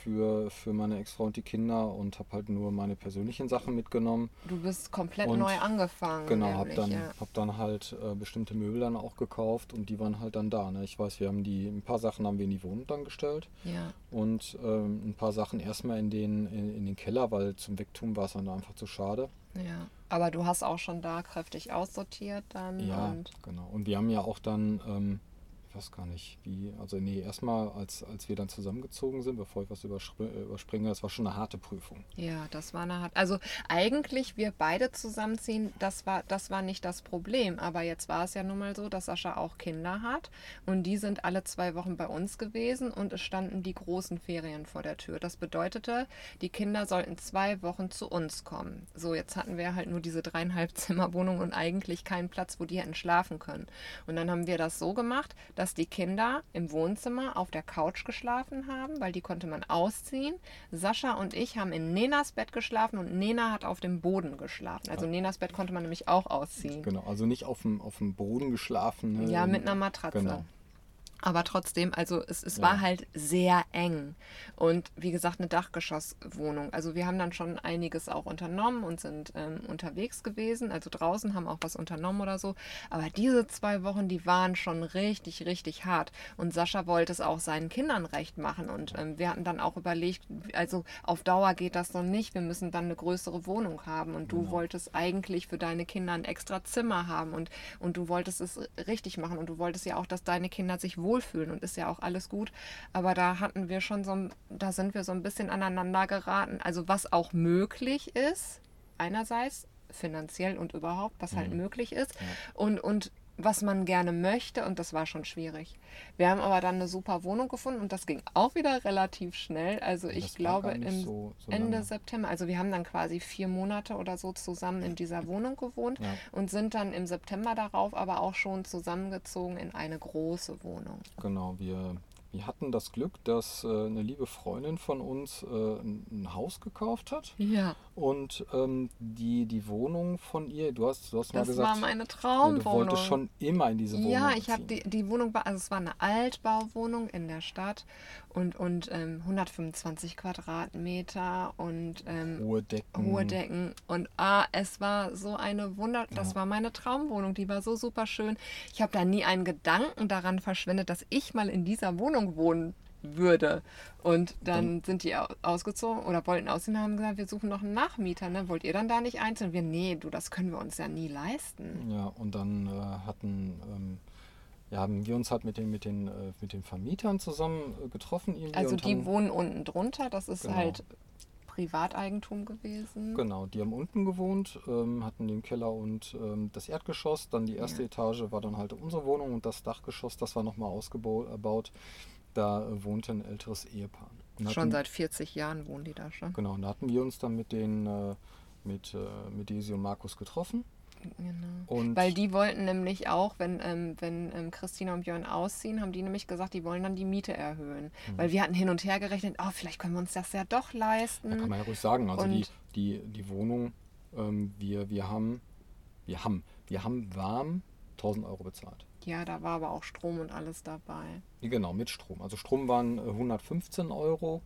für, für meine Ex-Frau und die Kinder und habe halt nur meine persönlichen Sachen mitgenommen. Du bist komplett Und neu angefangen. Genau, habe dann, ja. hab dann halt äh, bestimmte Möbel dann auch gekauft und die waren halt dann da. Ne? Ich weiß, wir haben die, ein paar Sachen haben wir in die Wohnung dann gestellt ja. und ähm, ein paar Sachen erstmal in den, in, in den Keller, weil zum Wegtun war es dann einfach zu schade. Ja, aber du hast auch schon da kräftig aussortiert dann Ja, und genau. Und wir haben ja auch dann, ähm, ich weiß gar nicht, wie, also nee, erstmal, als, als wir dann zusammengezogen sind, bevor ich was überspr äh, überspringe, das war schon eine harte Prüfung. ja, das war eine hart. Also eigentlich wir beide zusammenziehen, das war das war nicht das Problem, aber jetzt war es ja nun mal so, dass Sascha auch Kinder hat und die sind alle zwei Wochen bei uns gewesen und es standen die großen Ferien vor der Tür. Das bedeutete, die Kinder sollten zwei Wochen zu uns kommen. So, jetzt hatten wir halt nur diese dreieinhalb Zimmerwohnung und eigentlich keinen Platz, wo die hätten schlafen können. Und dann haben wir das so gemacht, dass die Kinder im Wohnzimmer auf der Couch geschlafen haben, weil die konnte man ausziehen. Sascha und ich haben in Nenas Bett geschlafen und Nena hat auf dem Boden geschlafen. Also Nenas Bett konnte man nämlich auch ausziehen. Genau, also nicht auf dem, auf dem Boden geschlafen. ne? Ja, mit einer Matratze. Genau. Aber trotzdem, also es, es Ja. war halt sehr eng. Und wie gesagt, eine Dachgeschosswohnung. Also wir haben dann schon einiges auch unternommen und sind ähm, unterwegs gewesen. Also draußen haben auch was unternommen oder so. Aber diese zwei Wochen, die waren schon richtig, richtig hart. Und Sascha wollte es auch seinen Kindern recht machen. Und ähm, wir hatten dann auch überlegt, also auf Dauer geht das noch nicht. Wir müssen dann eine größere Wohnung haben. Und du wolltest eigentlich für deine Kinder ein extra Zimmer haben. Und, und du wolltest es richtig machen. Und du wolltest ja auch, dass deine Kinder sich wohlfühlen. Und ist ja auch alles gut. Aber da hatten wir schon so, ein- da sind wir so ein bisschen aneinander geraten. Also was auch möglich ist, einerseits finanziell und überhaupt, was halt möglich ist. Und, und was man gerne möchte und das war schon schwierig. Wir haben aber dann eine super Wohnung gefunden und das ging auch wieder relativ schnell. Also ich das glaube im so- so Ende. September, also wir haben dann quasi vier Monate oder so zusammen in dieser Wohnung gewohnt Ja. und sind dann im September darauf aber auch schon zusammengezogen in eine große Wohnung. Genau, wir, wir hatten das Glück, dass äh, eine liebe Freundin von uns äh, ein, ein Haus gekauft hat. Ja, Und ähm, die, die Wohnung von ihr, du hast, du hast mal das gesagt, war meine ja, du Traumwohnung. wolltest schon immer in diese Wohnung Ja, ich habe die, die Wohnung, also es war eine Altbauwohnung in der Stadt und, und ähm, 125 Quadratmeter und ähm, hohe Decken. hohe Decken. Und ah, es war so eine Wunder, das Ja. war meine Traumwohnung, die war so super schön. Ich habe da nie einen Gedanken daran verschwendet, dass ich mal in dieser Wohnung wohnen würde. Und dann sind die au- ausgezogen oder wollten ausziehen und haben gesagt, wir suchen noch einen Nachmieter. Ne? Wollt ihr dann da nicht einzeln? Wir, nee, du, das können wir uns ja nie leisten. Ja, und dann äh, hatten ähm, ja, haben wir uns halt mit den, mit den, äh, mit den Vermietern zusammen äh, getroffen irgendwie. Also die haben, wohnen unten drunter, das ist Genau. halt Privateigentum gewesen. Genau, die haben unten gewohnt, ähm, hatten den Keller und ähm, das Erdgeschoss. Dann die erste Ja. Etage war dann halt unsere Wohnung und das Dachgeschoss, das war nochmal ausgebaut. Da äh, wohnte ein älteres Ehepaar. Und Schon hatten- seit 40 Jahren wohnen die da schon. Genau, und da hatten wir uns dann mit den äh, mit, äh, mit Desi und Markus getroffen. Genau. Und Weil die wollten nämlich auch, wenn, ähm, wenn ähm, Christina und Björn ausziehen, haben die nämlich gesagt, die wollen dann die Miete erhöhen. Weil wir hatten hin und her gerechnet, oh, vielleicht können wir uns das ja doch leisten. Da kann man ja ruhig sagen, also die, Und- die, die Wohnung, ähm, wir, wir haben, wir haben, wir haben warm 1000 Euro bezahlt. Ja, da war aber auch Strom und alles dabei. Genau, mit Strom. Also Strom waren äh, 115 Euro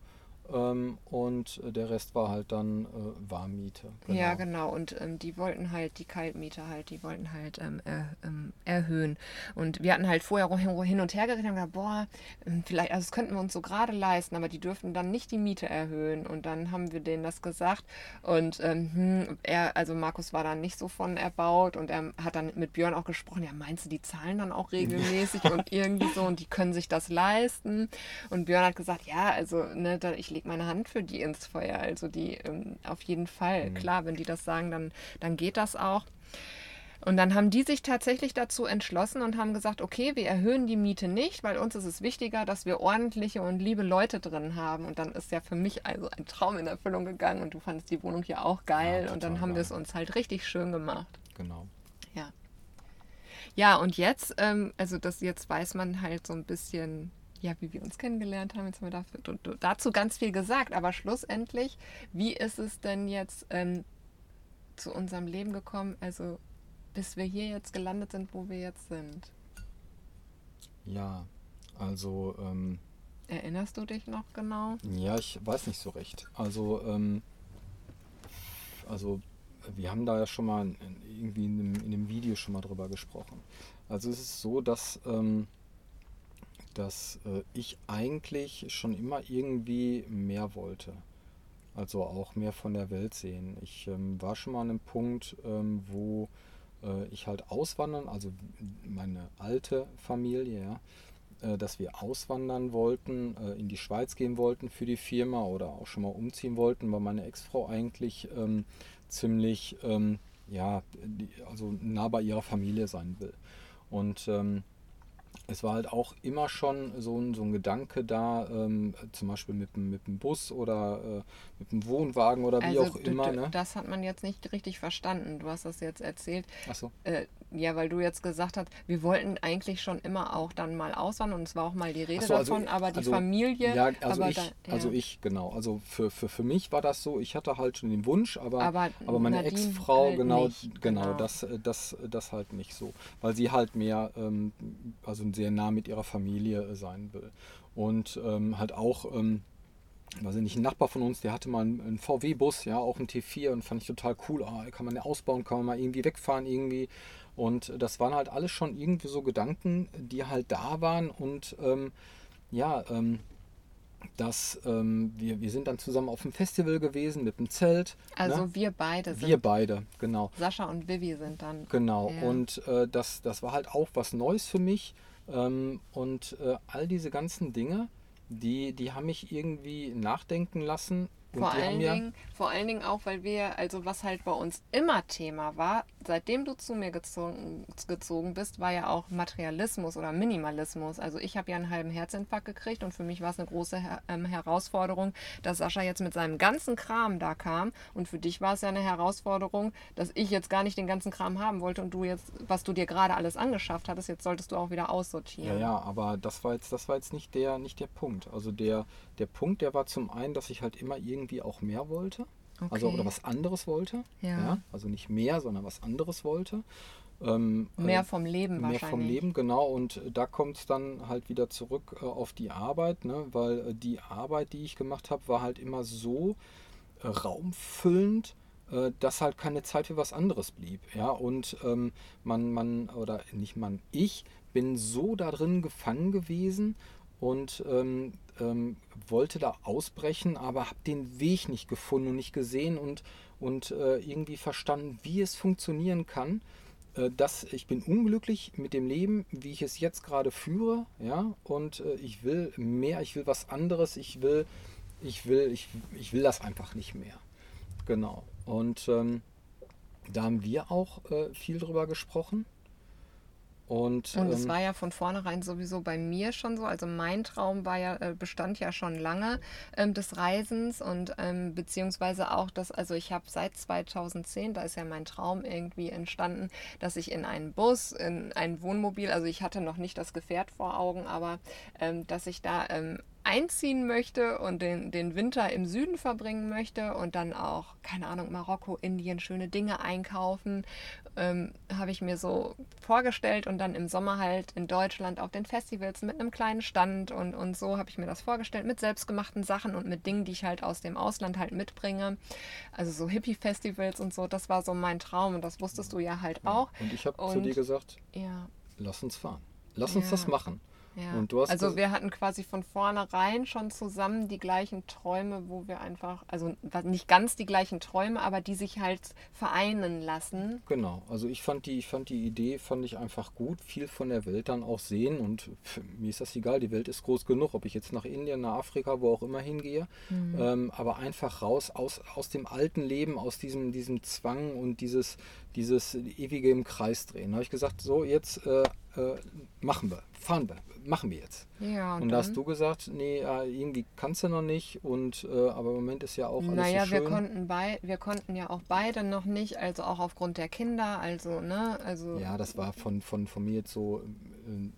ähm, und äh, der Rest war halt dann äh, Warmmiete. Ja, genau. Und ähm, die wollten halt die Kaltmiete halt, die wollten halt ähm, er, ähm, erhöhen. Und wir hatten halt vorher hin und her gerechnet und gesagt, boah, ähm, vielleicht, also das könnten wir uns so gerade leisten, aber die dürften dann nicht die Miete erhöhen. Und dann haben wir denen das gesagt. Und ähm, hm, er, also Markus war dann nicht so von erbaut und er hat dann mit Björn auch gesprochen, ja, meinst du, die zahlen dann auch regelmäßig und irgendwie so und die können sich das leisten? Und Björn hat gesagt, ja, also ne, da, ich lege meine Hand für die ins Feuer. Also die ähm, auf jeden Fall. Klar, wenn die das sagen, dann, dann geht das auch. Und dann haben die sich tatsächlich dazu entschlossen und haben gesagt, okay, wir erhöhen die Miete nicht, weil uns ist es wichtiger, dass wir ordentliche und liebe Leute drin haben. Und dann ist ja für mich also ein Traum in Erfüllung gegangen und du fandest die Wohnung hier auch geil. Ja, und dann haben wir es uns halt richtig schön gemacht. Genau. Ja. Ja, und jetzt, ähm, also das jetzt weiß man halt so ein bisschen, ja, wie wir uns kennengelernt haben. Jetzt haben wir dafür, dazu ganz viel gesagt, aber schlussendlich, wie ist es denn jetzt ähm, zu unserem Leben gekommen? Also bis wir hier jetzt gelandet sind, wo wir jetzt sind. Ja, also ähm, Erinnerst du dich noch genau? Ja, ich weiß nicht so recht. Also, ähm, also wir haben da ja schon mal irgendwie in einem, in einem Video schon mal drüber gesprochen. Also es ist so, dass, ähm, dass äh, ich eigentlich schon immer irgendwie mehr wollte. Also auch mehr von der Welt sehen. Ich ähm, war schon mal an einem Punkt, ähm, wo äh, ich halt auswandern, also meine alte Familie, ja, äh, dass wir auswandern wollten, äh, in die Schweiz gehen wollten für die Firma oder auch schon mal umziehen wollten, weil meine Ex-Frau eigentlich ähm, ziemlich, ähm, ja, die, also nah bei ihrer Familie sein will. Und ähm, es war halt auch immer schon so ein, so ein Gedanke da, ähm, zum Beispiel mit, dem- mit dem Bus oder äh, mit dem Wohnwagen oder wie auch d- immer. Ne? das hat man jetzt nicht richtig verstanden. Du hast das jetzt erzählt. Achso. Äh, ja, weil du jetzt gesagt hast, wir wollten eigentlich schon immer auch dann mal auswandern und es war auch mal die Rede so, also- davon, aber die also- Familie. Ja, also aber ich, da, ja. also ich, genau. Also für, für, für mich war das so, ich hatte halt schon den Wunsch, aber, Aber aber meine Ex-Frau, halt genau, nicht, genau, genau. Das, das, das halt nicht so. Weil sie halt mehr, ähm, also sehr nah mit ihrer Familie äh, sein will. Und ähm, halt auch, ähm, weiß ich nicht, ein Nachbar von uns, der hatte mal einen, einen VW-Bus, ja, auch einen T4 und fand ich total cool. Ah, kann man ja ausbauen, kann man mal irgendwie wegfahren irgendwie. Und das waren halt alles schon irgendwie so Gedanken, die halt da waren und ähm, ja, ähm, dass ähm, wir, wir sind dann zusammen auf dem Festival gewesen mit dem Zelt. also ne? wir beide sind, wir beide, genau. Sascha und Vivi sind dann. Genau, Ja. und äh, das, das war halt auch was Neues für mich. Ähm, und äh, all diese ganzen Dinge, die, die haben mich irgendwie nachdenken lassen. Vor allen, ja, Dingen, vor allen Dingen auch, weil wir, also was halt bei uns immer Thema war, seitdem du zu mir gezogen, gezogen bist, war ja auch Materialismus oder Minimalismus. Also ich habe ja einen halben Herzinfarkt gekriegt und für mich war es eine große ähm, Herausforderung, dass Sascha jetzt mit seinem ganzen Kram da kam. Und für dich war es ja eine Herausforderung, dass ich jetzt gar nicht den ganzen Kram haben wollte und du jetzt, was du dir gerade alles angeschafft hattest, jetzt solltest du auch wieder ja, aussortieren. ja, aber das war jetzt, das war jetzt nicht der, nicht der Punkt. Also der, der Punkt, der war zum einen, dass ich halt immer irgendwie auch mehr wollte. Also Okay. oder was anderes wollte. Ja. Also nicht mehr, sondern was anderes wollte. Ähm, Mehr äh, vom Leben mehr wahrscheinlich. vom Leben, genau. Und äh, da kommt es dann halt wieder zurück äh, auf die Arbeit, ne? weil äh, die Arbeit, die ich gemacht habe, war halt immer so äh, raumfüllend, dass halt keine Zeit für was anderes blieb. Ja, und ähm, man, man, oder nicht man, ich bin so da drin gefangen gewesen und ähm, ähm, wollte da ausbrechen, aber habe den Weg nicht gefunden und nicht gesehen und, und äh, irgendwie verstanden, wie es funktionieren kann äh, dass ich bin unglücklich mit dem Leben, wie ich es jetzt gerade führe, ja, und äh, ich will mehr, ich will was anderes, ich will, ich will, ich, ich will das einfach nicht mehr. Genau. Und ähm, da haben wir auch äh, viel drüber gesprochen. Und, Und es ähm, war ja von vornherein sowieso bei mir schon so. Also mein Traum war ja, äh, bestand ja schon lange ähm, des Reisens und ähm, beziehungsweise auch das, also ich habe seit 2010, da ist ja mein Traum irgendwie entstanden, dass ich in einen Bus, in ein Wohnmobil, also ich hatte noch nicht das Gefährt vor Augen, aber ähm, dass ich da ähm, einziehen möchte und den, den Winter im Süden verbringen möchte und dann auch, keine Ahnung, Marokko, Indien, schöne Dinge einkaufen, ähm, habe ich mir so vorgestellt und dann im Sommer halt in Deutschland auf den Festivals mit einem kleinen Stand und, und so habe ich mir das vorgestellt mit selbstgemachten Sachen und mit Dingen, die ich halt aus dem Ausland halt mitbringe. Also so Hippie-Festivals und so, das war so mein Traum und das wusstest du ja halt auch. und ich habe zu dir gesagt, Ja, lass uns fahren. Lass uns Ja. das machen. Ja. Also wir hatten quasi von vornherein schon zusammen die gleichen Träume, wo wir einfach, also nicht ganz die gleichen Träume, aber die sich halt vereinen lassen. Genau, also ich fand die, ich fand die Idee, fand ich einfach gut, viel von der Welt dann auch sehen und mir ist das egal, die Welt ist groß genug, ob ich jetzt nach Indien, nach Afrika, wo auch immer hingehe, Mhm. ähm, aber einfach raus aus, aus dem alten Leben, aus diesem, diesem Zwang und dieses, dieses ewige im Kreis drehen. Da habe ich gesagt, so jetzt äh, äh, machen wir, fahren wir, machen wir jetzt. Ja, Und, da hast du gesagt, nee, äh, irgendwie kannst du noch nicht und äh, aber im Moment ist ja auch alles Naja, so wir schön. konnten bei, wir konnten ja auch beide noch nicht, also auch aufgrund der Kinder, also ne, also Ja, das war von, von, von mir jetzt so ähm,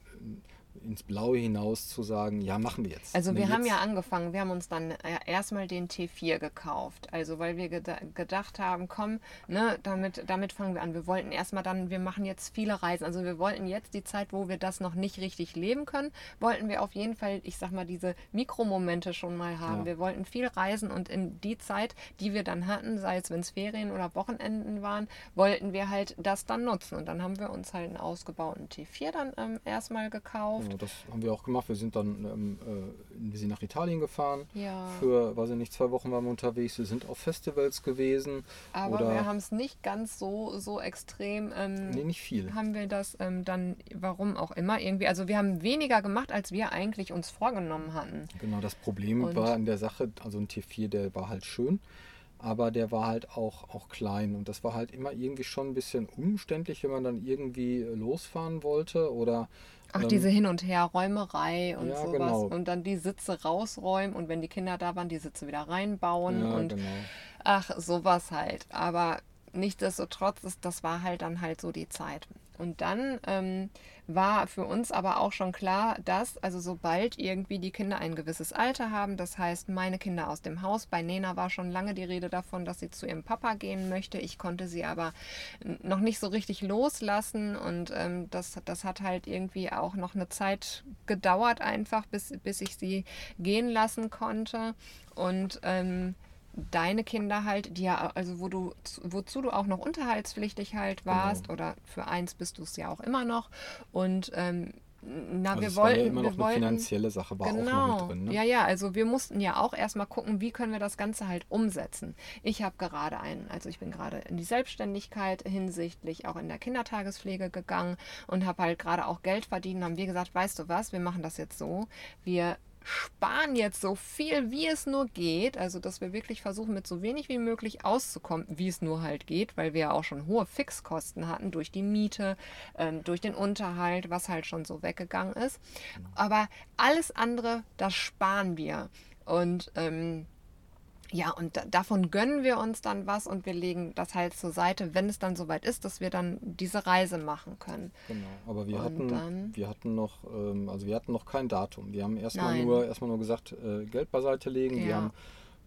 ins Blaue hinaus zu sagen, ja, machen wir jetzt. Also Nee, wir haben jetzt- ja angefangen, wir haben uns dann äh, erstmal den T4 gekauft. Also weil wir geda gedacht haben, komm, ne, damit, damit fangen wir an. Wir wollten erstmal dann, wir machen jetzt viele Reisen. Also wir wollten jetzt die Zeit, wo wir das noch nicht richtig leben können, wollten wir auf jeden Fall, ich sag mal, diese Mikromomente schon mal haben. Ja. Wir wollten viel reisen und in die Zeit, die wir dann hatten, sei es wenn es Ferien oder Wochenenden waren, wollten wir halt das dann nutzen. Und dann haben wir uns halt einen ausgebauten T4 dann ähm, erstmal gekauft. Ja, das haben wir auch gemacht. Wir sind dann ähm, äh, wir sind nach Italien gefahren. Ja. Für, weiß ich nicht, zwei Wochen waren wir unterwegs. Wir sind auf Festivals gewesen. Aber oder, wir haben es nicht ganz so, so extrem. Ähm, Nee, nicht viel. Haben wir das ähm, dann, warum auch immer, irgendwie. Also wir haben weniger gemacht, als wir eigentlich uns vorgenommen hatten. Genau, das Problem Und- war in der Sache, also ein T4, der war halt schön, aber der war halt auch, auch klein und das war halt immer irgendwie schon ein bisschen umständlich, wenn man dann irgendwie losfahren wollte oder Ach, ähm, diese Hin- und Her-Räumerei und ja, sowas. genau. Und dann die Sitze rausräumen und wenn die Kinder da waren, die Sitze wieder reinbauen ja, und genau. ach, sowas halt. Aber nichtsdestotrotz, ist, das war halt dann halt so die Zeit. Und dann ähm, war für uns aber auch schon klar, dass, also sobald irgendwie die Kinder ein gewisses Alter haben, das heißt meine Kinder aus dem Haus, bei Nena war schon lange die Rede davon, dass sie zu ihrem Papa gehen möchte. Ich konnte sie aber noch nicht so richtig loslassen und ähm, das, das hat halt irgendwie auch noch eine Zeit gedauert einfach, bis, bis ich sie gehen lassen konnte. Und ähm, deine Kinder halt, die ja, also wo du, wozu du auch noch unterhaltspflichtig halt warst, oder für eins bist du es ja auch immer noch. Und ähm, na, Also wir wollten, ja immer noch wir eine wollten, finanzielle Sache, war auch noch Genau. mit drin. Ne? Ja, ja, also wir mussten ja auch erstmal gucken, wie können wir das Ganze halt umsetzen. Ich habe gerade einen, also ich bin gerade in die Selbstständigkeit hinsichtlich auch in der Kindertagespflege gegangen und habe halt gerade auch Geld verdient. Haben wir gesagt, weißt du was, wir machen das jetzt so. Wir sparen jetzt so viel, wie es nur geht. Also, dass wir wirklich versuchen, mit so wenig wie möglich auszukommen, wie es nur halt geht, weil wir ja auch schon hohe Fixkosten hatten durch die Miete, ähm, durch den Unterhalt, was halt schon so weggegangen ist. Aber alles andere, das sparen wir. Und ähm, ja, und da, davon gönnen wir uns dann was und wir legen das halt zur Seite, wenn es dann soweit ist, dass wir dann diese Reise machen können. Genau, aber wir Und hatten, dann? wir hatten noch, ähm, also wir hatten noch kein Datum. Wir haben erstmal nur, erstmal nur gesagt, äh, Geld beiseite legen. Wir Ja. haben,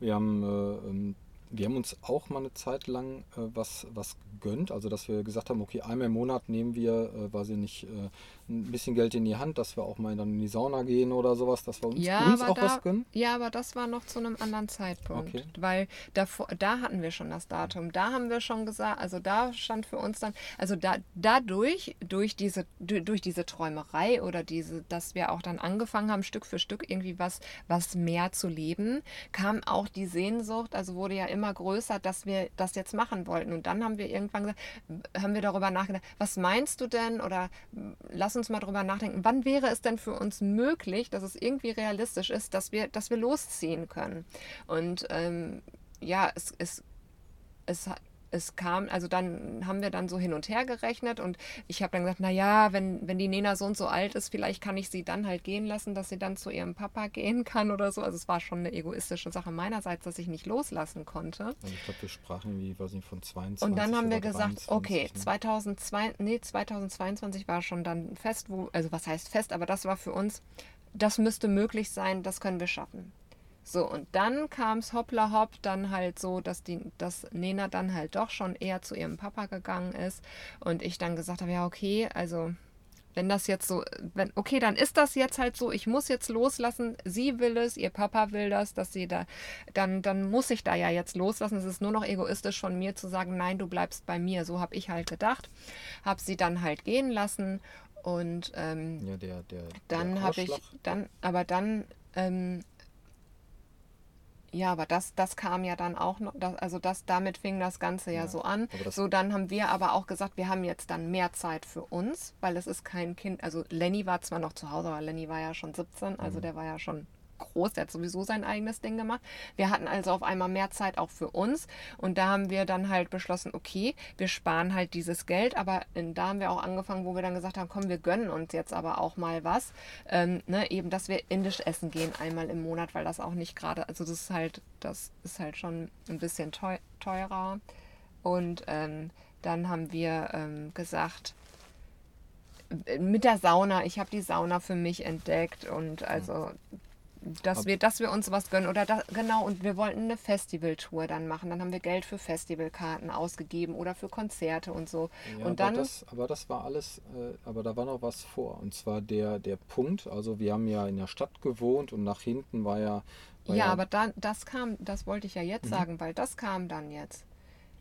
wir haben, äh, ähm, wir haben uns auch mal eine Zeit lang äh, was, was gegönnt, also dass wir gesagt haben, okay, einmal im Monat nehmen wir, äh, weiß ich nicht, äh, ein bisschen Geld in die Hand, dass wir auch mal dann in die Sauna gehen oder sowas, dass wir uns, Ja, uns auch da, was gönnen. ja, aber das war noch zu einem anderen Zeitpunkt, Okay. weil davor, da hatten wir schon das Datum. Da haben wir schon gesagt, also da stand für uns dann, also da, dadurch, durch diese, du- durch diese Träumerei oder diese, dass wir auch dann angefangen haben, Stück für Stück irgendwie was, was mehr zu leben, kam auch die Sehnsucht, also wurde ja immer größer, dass wir das jetzt machen wollten. Und dann haben wir irgendwann gesagt, haben wir darüber nachgedacht, was meinst du denn? Oder lass uns mal darüber nachdenken, wann wäre es denn für uns möglich, dass es irgendwie realistisch ist, dass wir, dass wir losziehen können? Und ähm, ja, es, es, es, es kam, also dann haben wir dann so hin und her gerechnet und ich habe dann gesagt, naja, wenn, wenn die Nena so und so alt ist, vielleicht kann ich sie dann halt gehen lassen, dass sie dann zu ihrem Papa gehen kann oder so. Also es war schon eine egoistische Sache meinerseits, dass ich nicht loslassen konnte. Also ich glaube, wir sprachen irgendwie, weiß nicht, von 22. Und dann haben wir gesagt, 23, okay, ne? 2002, nee, 2022 war schon dann fest, wo, also was heißt fest, aber das war für uns, das müsste möglich sein, das können wir schaffen. So, und dann kam es hoppla hopp dann halt so, dass, die, dass Nena dann halt doch schon eher zu ihrem Papa gegangen ist und ich dann gesagt habe, ja, okay, also wenn das jetzt so, wenn, okay, dann ist das jetzt halt so, ich muss jetzt loslassen, sie will es, ihr Papa will das, dass sie da, dann, dann muss ich da ja jetzt loslassen. Es ist nur noch egoistisch von mir zu sagen, nein, du bleibst bei mir. So habe ich halt gedacht, habe sie dann halt gehen lassen und ähm, Ja, der, der, dann habe ich, dann, aber dann, ähm, ja, aber das, das kam ja dann auch noch, das, also das, damit fing das Ganze ja, Ja, so an. So, dann haben wir aber auch gesagt, wir haben jetzt dann mehr Zeit für uns, weil es ist kein Kind, also Lenny war zwar noch zu Hause, aber Lenny war ja schon 17, Mhm. also der war ja schon groß, der hat sowieso sein eigenes Ding gemacht. Wir hatten also auf einmal mehr Zeit auch für uns. Und da haben wir dann halt beschlossen, okay, wir sparen halt dieses Geld, aber da haben wir auch angefangen, wo wir dann gesagt haben, komm, wir gönnen uns jetzt aber auch mal was, ähm, ne, eben, dass wir indisch essen gehen einmal im Monat, weil das auch nicht gerade, also das ist halt, das ist halt schon ein bisschen teu teurer. Und ähm, dann haben wir ähm, gesagt, mit der Sauna, ich habe die Sauna für mich entdeckt. Und also dass wir, dass wir uns was gönnen oder da, genau und wir wollten eine Festivaltour dann machen. Dann haben wir Geld für Festivalkarten ausgegeben oder für Konzerte und so. Ja, und dann aber, das, aber das war alles, äh, aber da war noch was vor. Und zwar der, der Punkt, also wir haben ja in der Stadt gewohnt und nach hinten war ja. War ja, aber dann das kam, das wollte ich ja jetzt Mhm. sagen, weil das kam dann jetzt.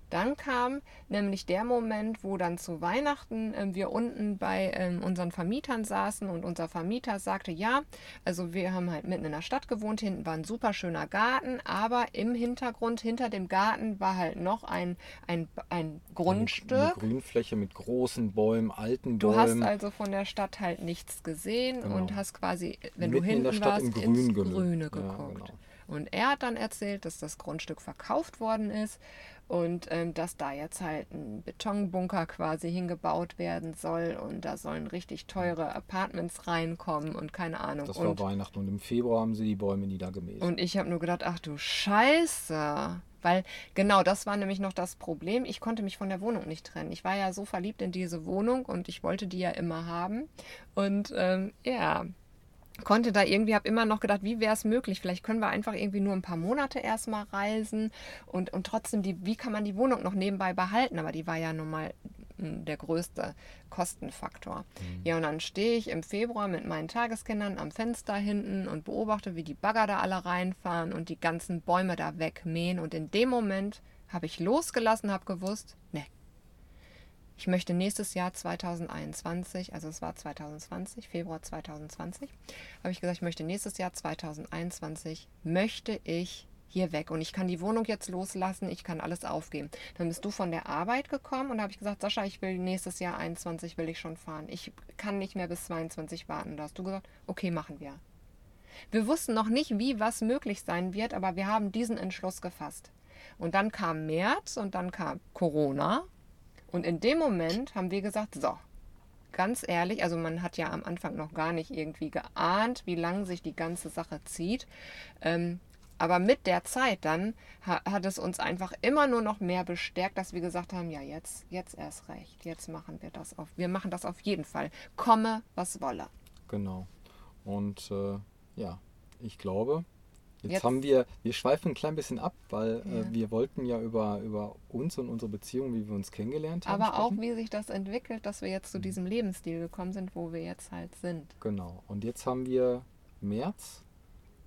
Dann kam nämlich der Moment, wo dann zu Weihnachten ähm, wir unten bei ähm, unseren Vermietern saßen und unser Vermieter sagte, ja, also wir haben halt mitten in der Stadt gewohnt, hinten war ein super schöner Garten, aber im Hintergrund, hinter dem Garten war halt noch ein, ein, ein Grundstück. Eine Grünfläche mit großen Bäumen, alten Du hast Bäumen. also von der Stadt halt nichts gesehen Genau. und hast quasi, wenn Mitten du in hinten der Stadt warst, im Grün ins Grüne Ja, geguckt. genau. Und er hat dann erzählt, dass das Grundstück verkauft worden ist und ähm, dass da jetzt halt ein Betonbunker quasi hingebaut werden soll und da sollen richtig teure Apartments reinkommen und keine Ahnung. das und, war Weihnachten und im Februar haben sie die Bäume niedergemäht. und ich habe nur gedacht, ach du Scheiße. Weil genau das war nämlich noch das Problem. Ich konnte mich von der Wohnung nicht trennen. Ich war ja so verliebt in diese Wohnung und ich wollte die ja immer haben. Und ähm, ja, konnte da irgendwie, habe immer noch gedacht, wie wäre es möglich? Vielleicht können wir einfach irgendwie nur ein paar Monate erstmal reisen und, und trotzdem, die, wie kann man die Wohnung noch nebenbei behalten? Aber die war ja nun mal mm, der größte Kostenfaktor. Ja, und dann stehe ich im Februar mit meinen Tageskindern am Fenster hinten und beobachte, wie die Bagger da alle reinfahren und die ganzen Bäume da wegmähen. Und in dem Moment habe ich losgelassen, habe gewusst, ne, ich möchte nächstes Jahr 2021, also es war 2020, Februar 2020, habe ich gesagt, ich möchte nächstes Jahr 2021, möchte ich hier weg und ich kann die Wohnung jetzt loslassen, ich kann alles aufgeben. Dann bist du von der Arbeit gekommen und habe ich gesagt, Sascha, ich will nächstes Jahr 21 will ich schon fahren. Ich kann nicht mehr bis 22 warten. Da hast du gesagt, okay, machen wir. Wir wussten noch nicht, wie was möglich sein wird, aber wir haben diesen Entschluss gefasst. Und dann kam März und dann kam Corona. Und in dem Moment haben wir gesagt, so, ganz ehrlich, also man hat ja am Anfang noch gar nicht irgendwie geahnt, wie lange sich die ganze Sache zieht. Ähm, aber mit der Zeit dann ha hat es uns einfach immer nur noch mehr bestärkt, dass wir gesagt haben, ja, jetzt, jetzt erst recht, jetzt machen wir das auf, wir machen das auf jeden Fall. Komme, was wolle. Genau. Und äh, ja, ich glaube, jetzt, Jetzt- haben wir, wir schweifen ein klein bisschen ab, weil Ja. äh, wir wollten ja über, über uns und unsere Beziehung, wie wir uns kennengelernt haben. Aber auch, sprechen. wie sich das entwickelt, dass wir jetzt zu diesem Lebensstil gekommen sind, wo wir jetzt halt sind. Genau. Und jetzt haben wir März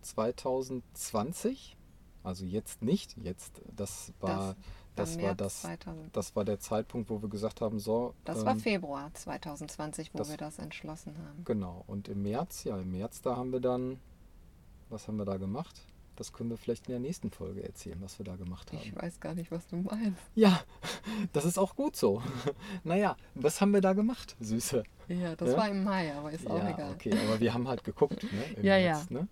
2020. Also jetzt nicht. Jetzt, das war, das, Dann war das, 2000. das war der Zeitpunkt, wo wir gesagt haben, so. Das war ähm, Februar 2020, wo das- wir das entschlossen haben. Genau. Und im März, ja, im März, da haben wir dann, was haben wir da gemacht? Das können wir vielleicht in der nächsten Folge erzählen, was wir da gemacht haben. Ich weiß gar nicht, was du meinst. Ja, das ist auch gut so. naja, was haben wir da gemacht, Süße? Ja, das Ja? war im Mai, aber ist auch ja, egal. okay, aber wir haben halt geguckt, ne? Ja, März, ja. Ne?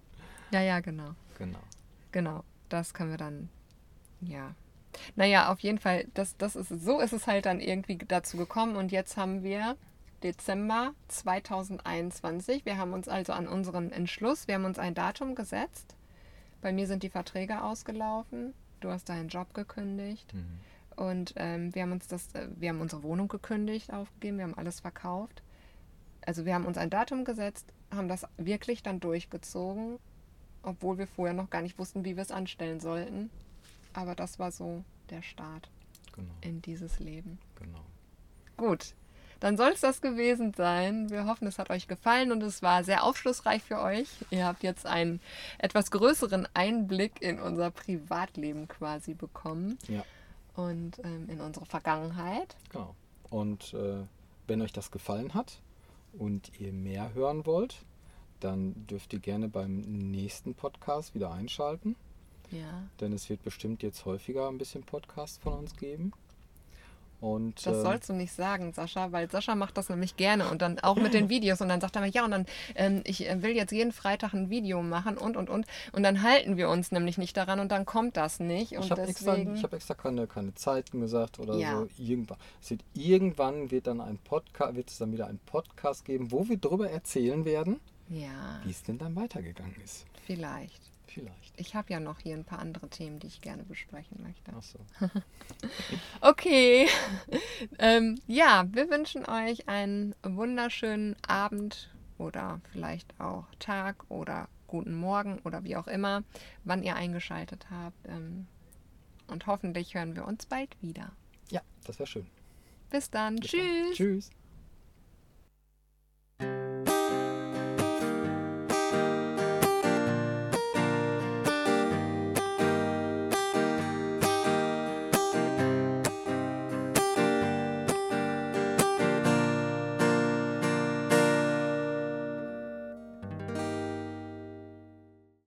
Ja, ja, genau. Genau. Genau. Das können wir dann, ja. Naja, auf jeden Fall, das, das ist, so ist es halt dann irgendwie dazu gekommen und jetzt haben wir Dezember 2021. Wir haben uns also an unseren Entschluss, wir haben uns ein Datum gesetzt. Bei mir sind die Verträge ausgelaufen. Du hast deinen Job gekündigt. Mhm. Und ähm, wir haben uns das, äh, wir haben unsere Wohnung gekündigt, aufgegeben, wir haben alles verkauft. Also wir haben uns ein Datum gesetzt, haben das wirklich dann durchgezogen, obwohl wir vorher noch gar nicht wussten, wie wir es anstellen sollten. Aber das war so der Start Genau, in dieses Leben. genau. Gut, dann soll es das gewesen sein. Wir hoffen, es hat euch gefallen und es war sehr aufschlussreich für euch. Ihr habt jetzt einen etwas größeren Einblick in unser Privatleben quasi bekommen Ja, und ähm, in unsere Vergangenheit. genau. Und äh, wenn euch das gefallen hat und ihr mehr hören wollt, dann dürft ihr gerne beim nächsten Podcast wieder einschalten. Ja. Denn es wird bestimmt jetzt häufiger ein bisschen Podcast von uns geben. Und Das ähm, sollst du nicht sagen, Sascha, weil Sascha macht das nämlich gerne und dann auch mit den Videos und dann sagt er mir, ja, und dann, ähm, ich äh, will jetzt jeden Freitag ein Video machen und und und und dann halten wir uns nämlich nicht daran und dann kommt das nicht und ich habe extra, deswegen. ich hab extra keine, keine Zeiten gesagt oder Ja. so. Irgendwann, wird, irgendwann wird dann ein Podcast, wird es dann wieder einen Podcast geben, wo wir darüber erzählen werden, ja, wie es denn dann weitergegangen ist. vielleicht. Vielleicht. Ich habe ja noch hier ein paar andere Themen, die ich gerne besprechen möchte. Ach so. Okay. ähm, ja, wir wünschen euch einen wunderschönen Abend oder vielleicht auch Tag oder guten Morgen oder wie auch immer, wann ihr eingeschaltet habt. Ähm, und hoffentlich hören wir uns bald wieder. Ja, das wäre schön. Bis dann. Bis dann. Tschüss. Tschüss.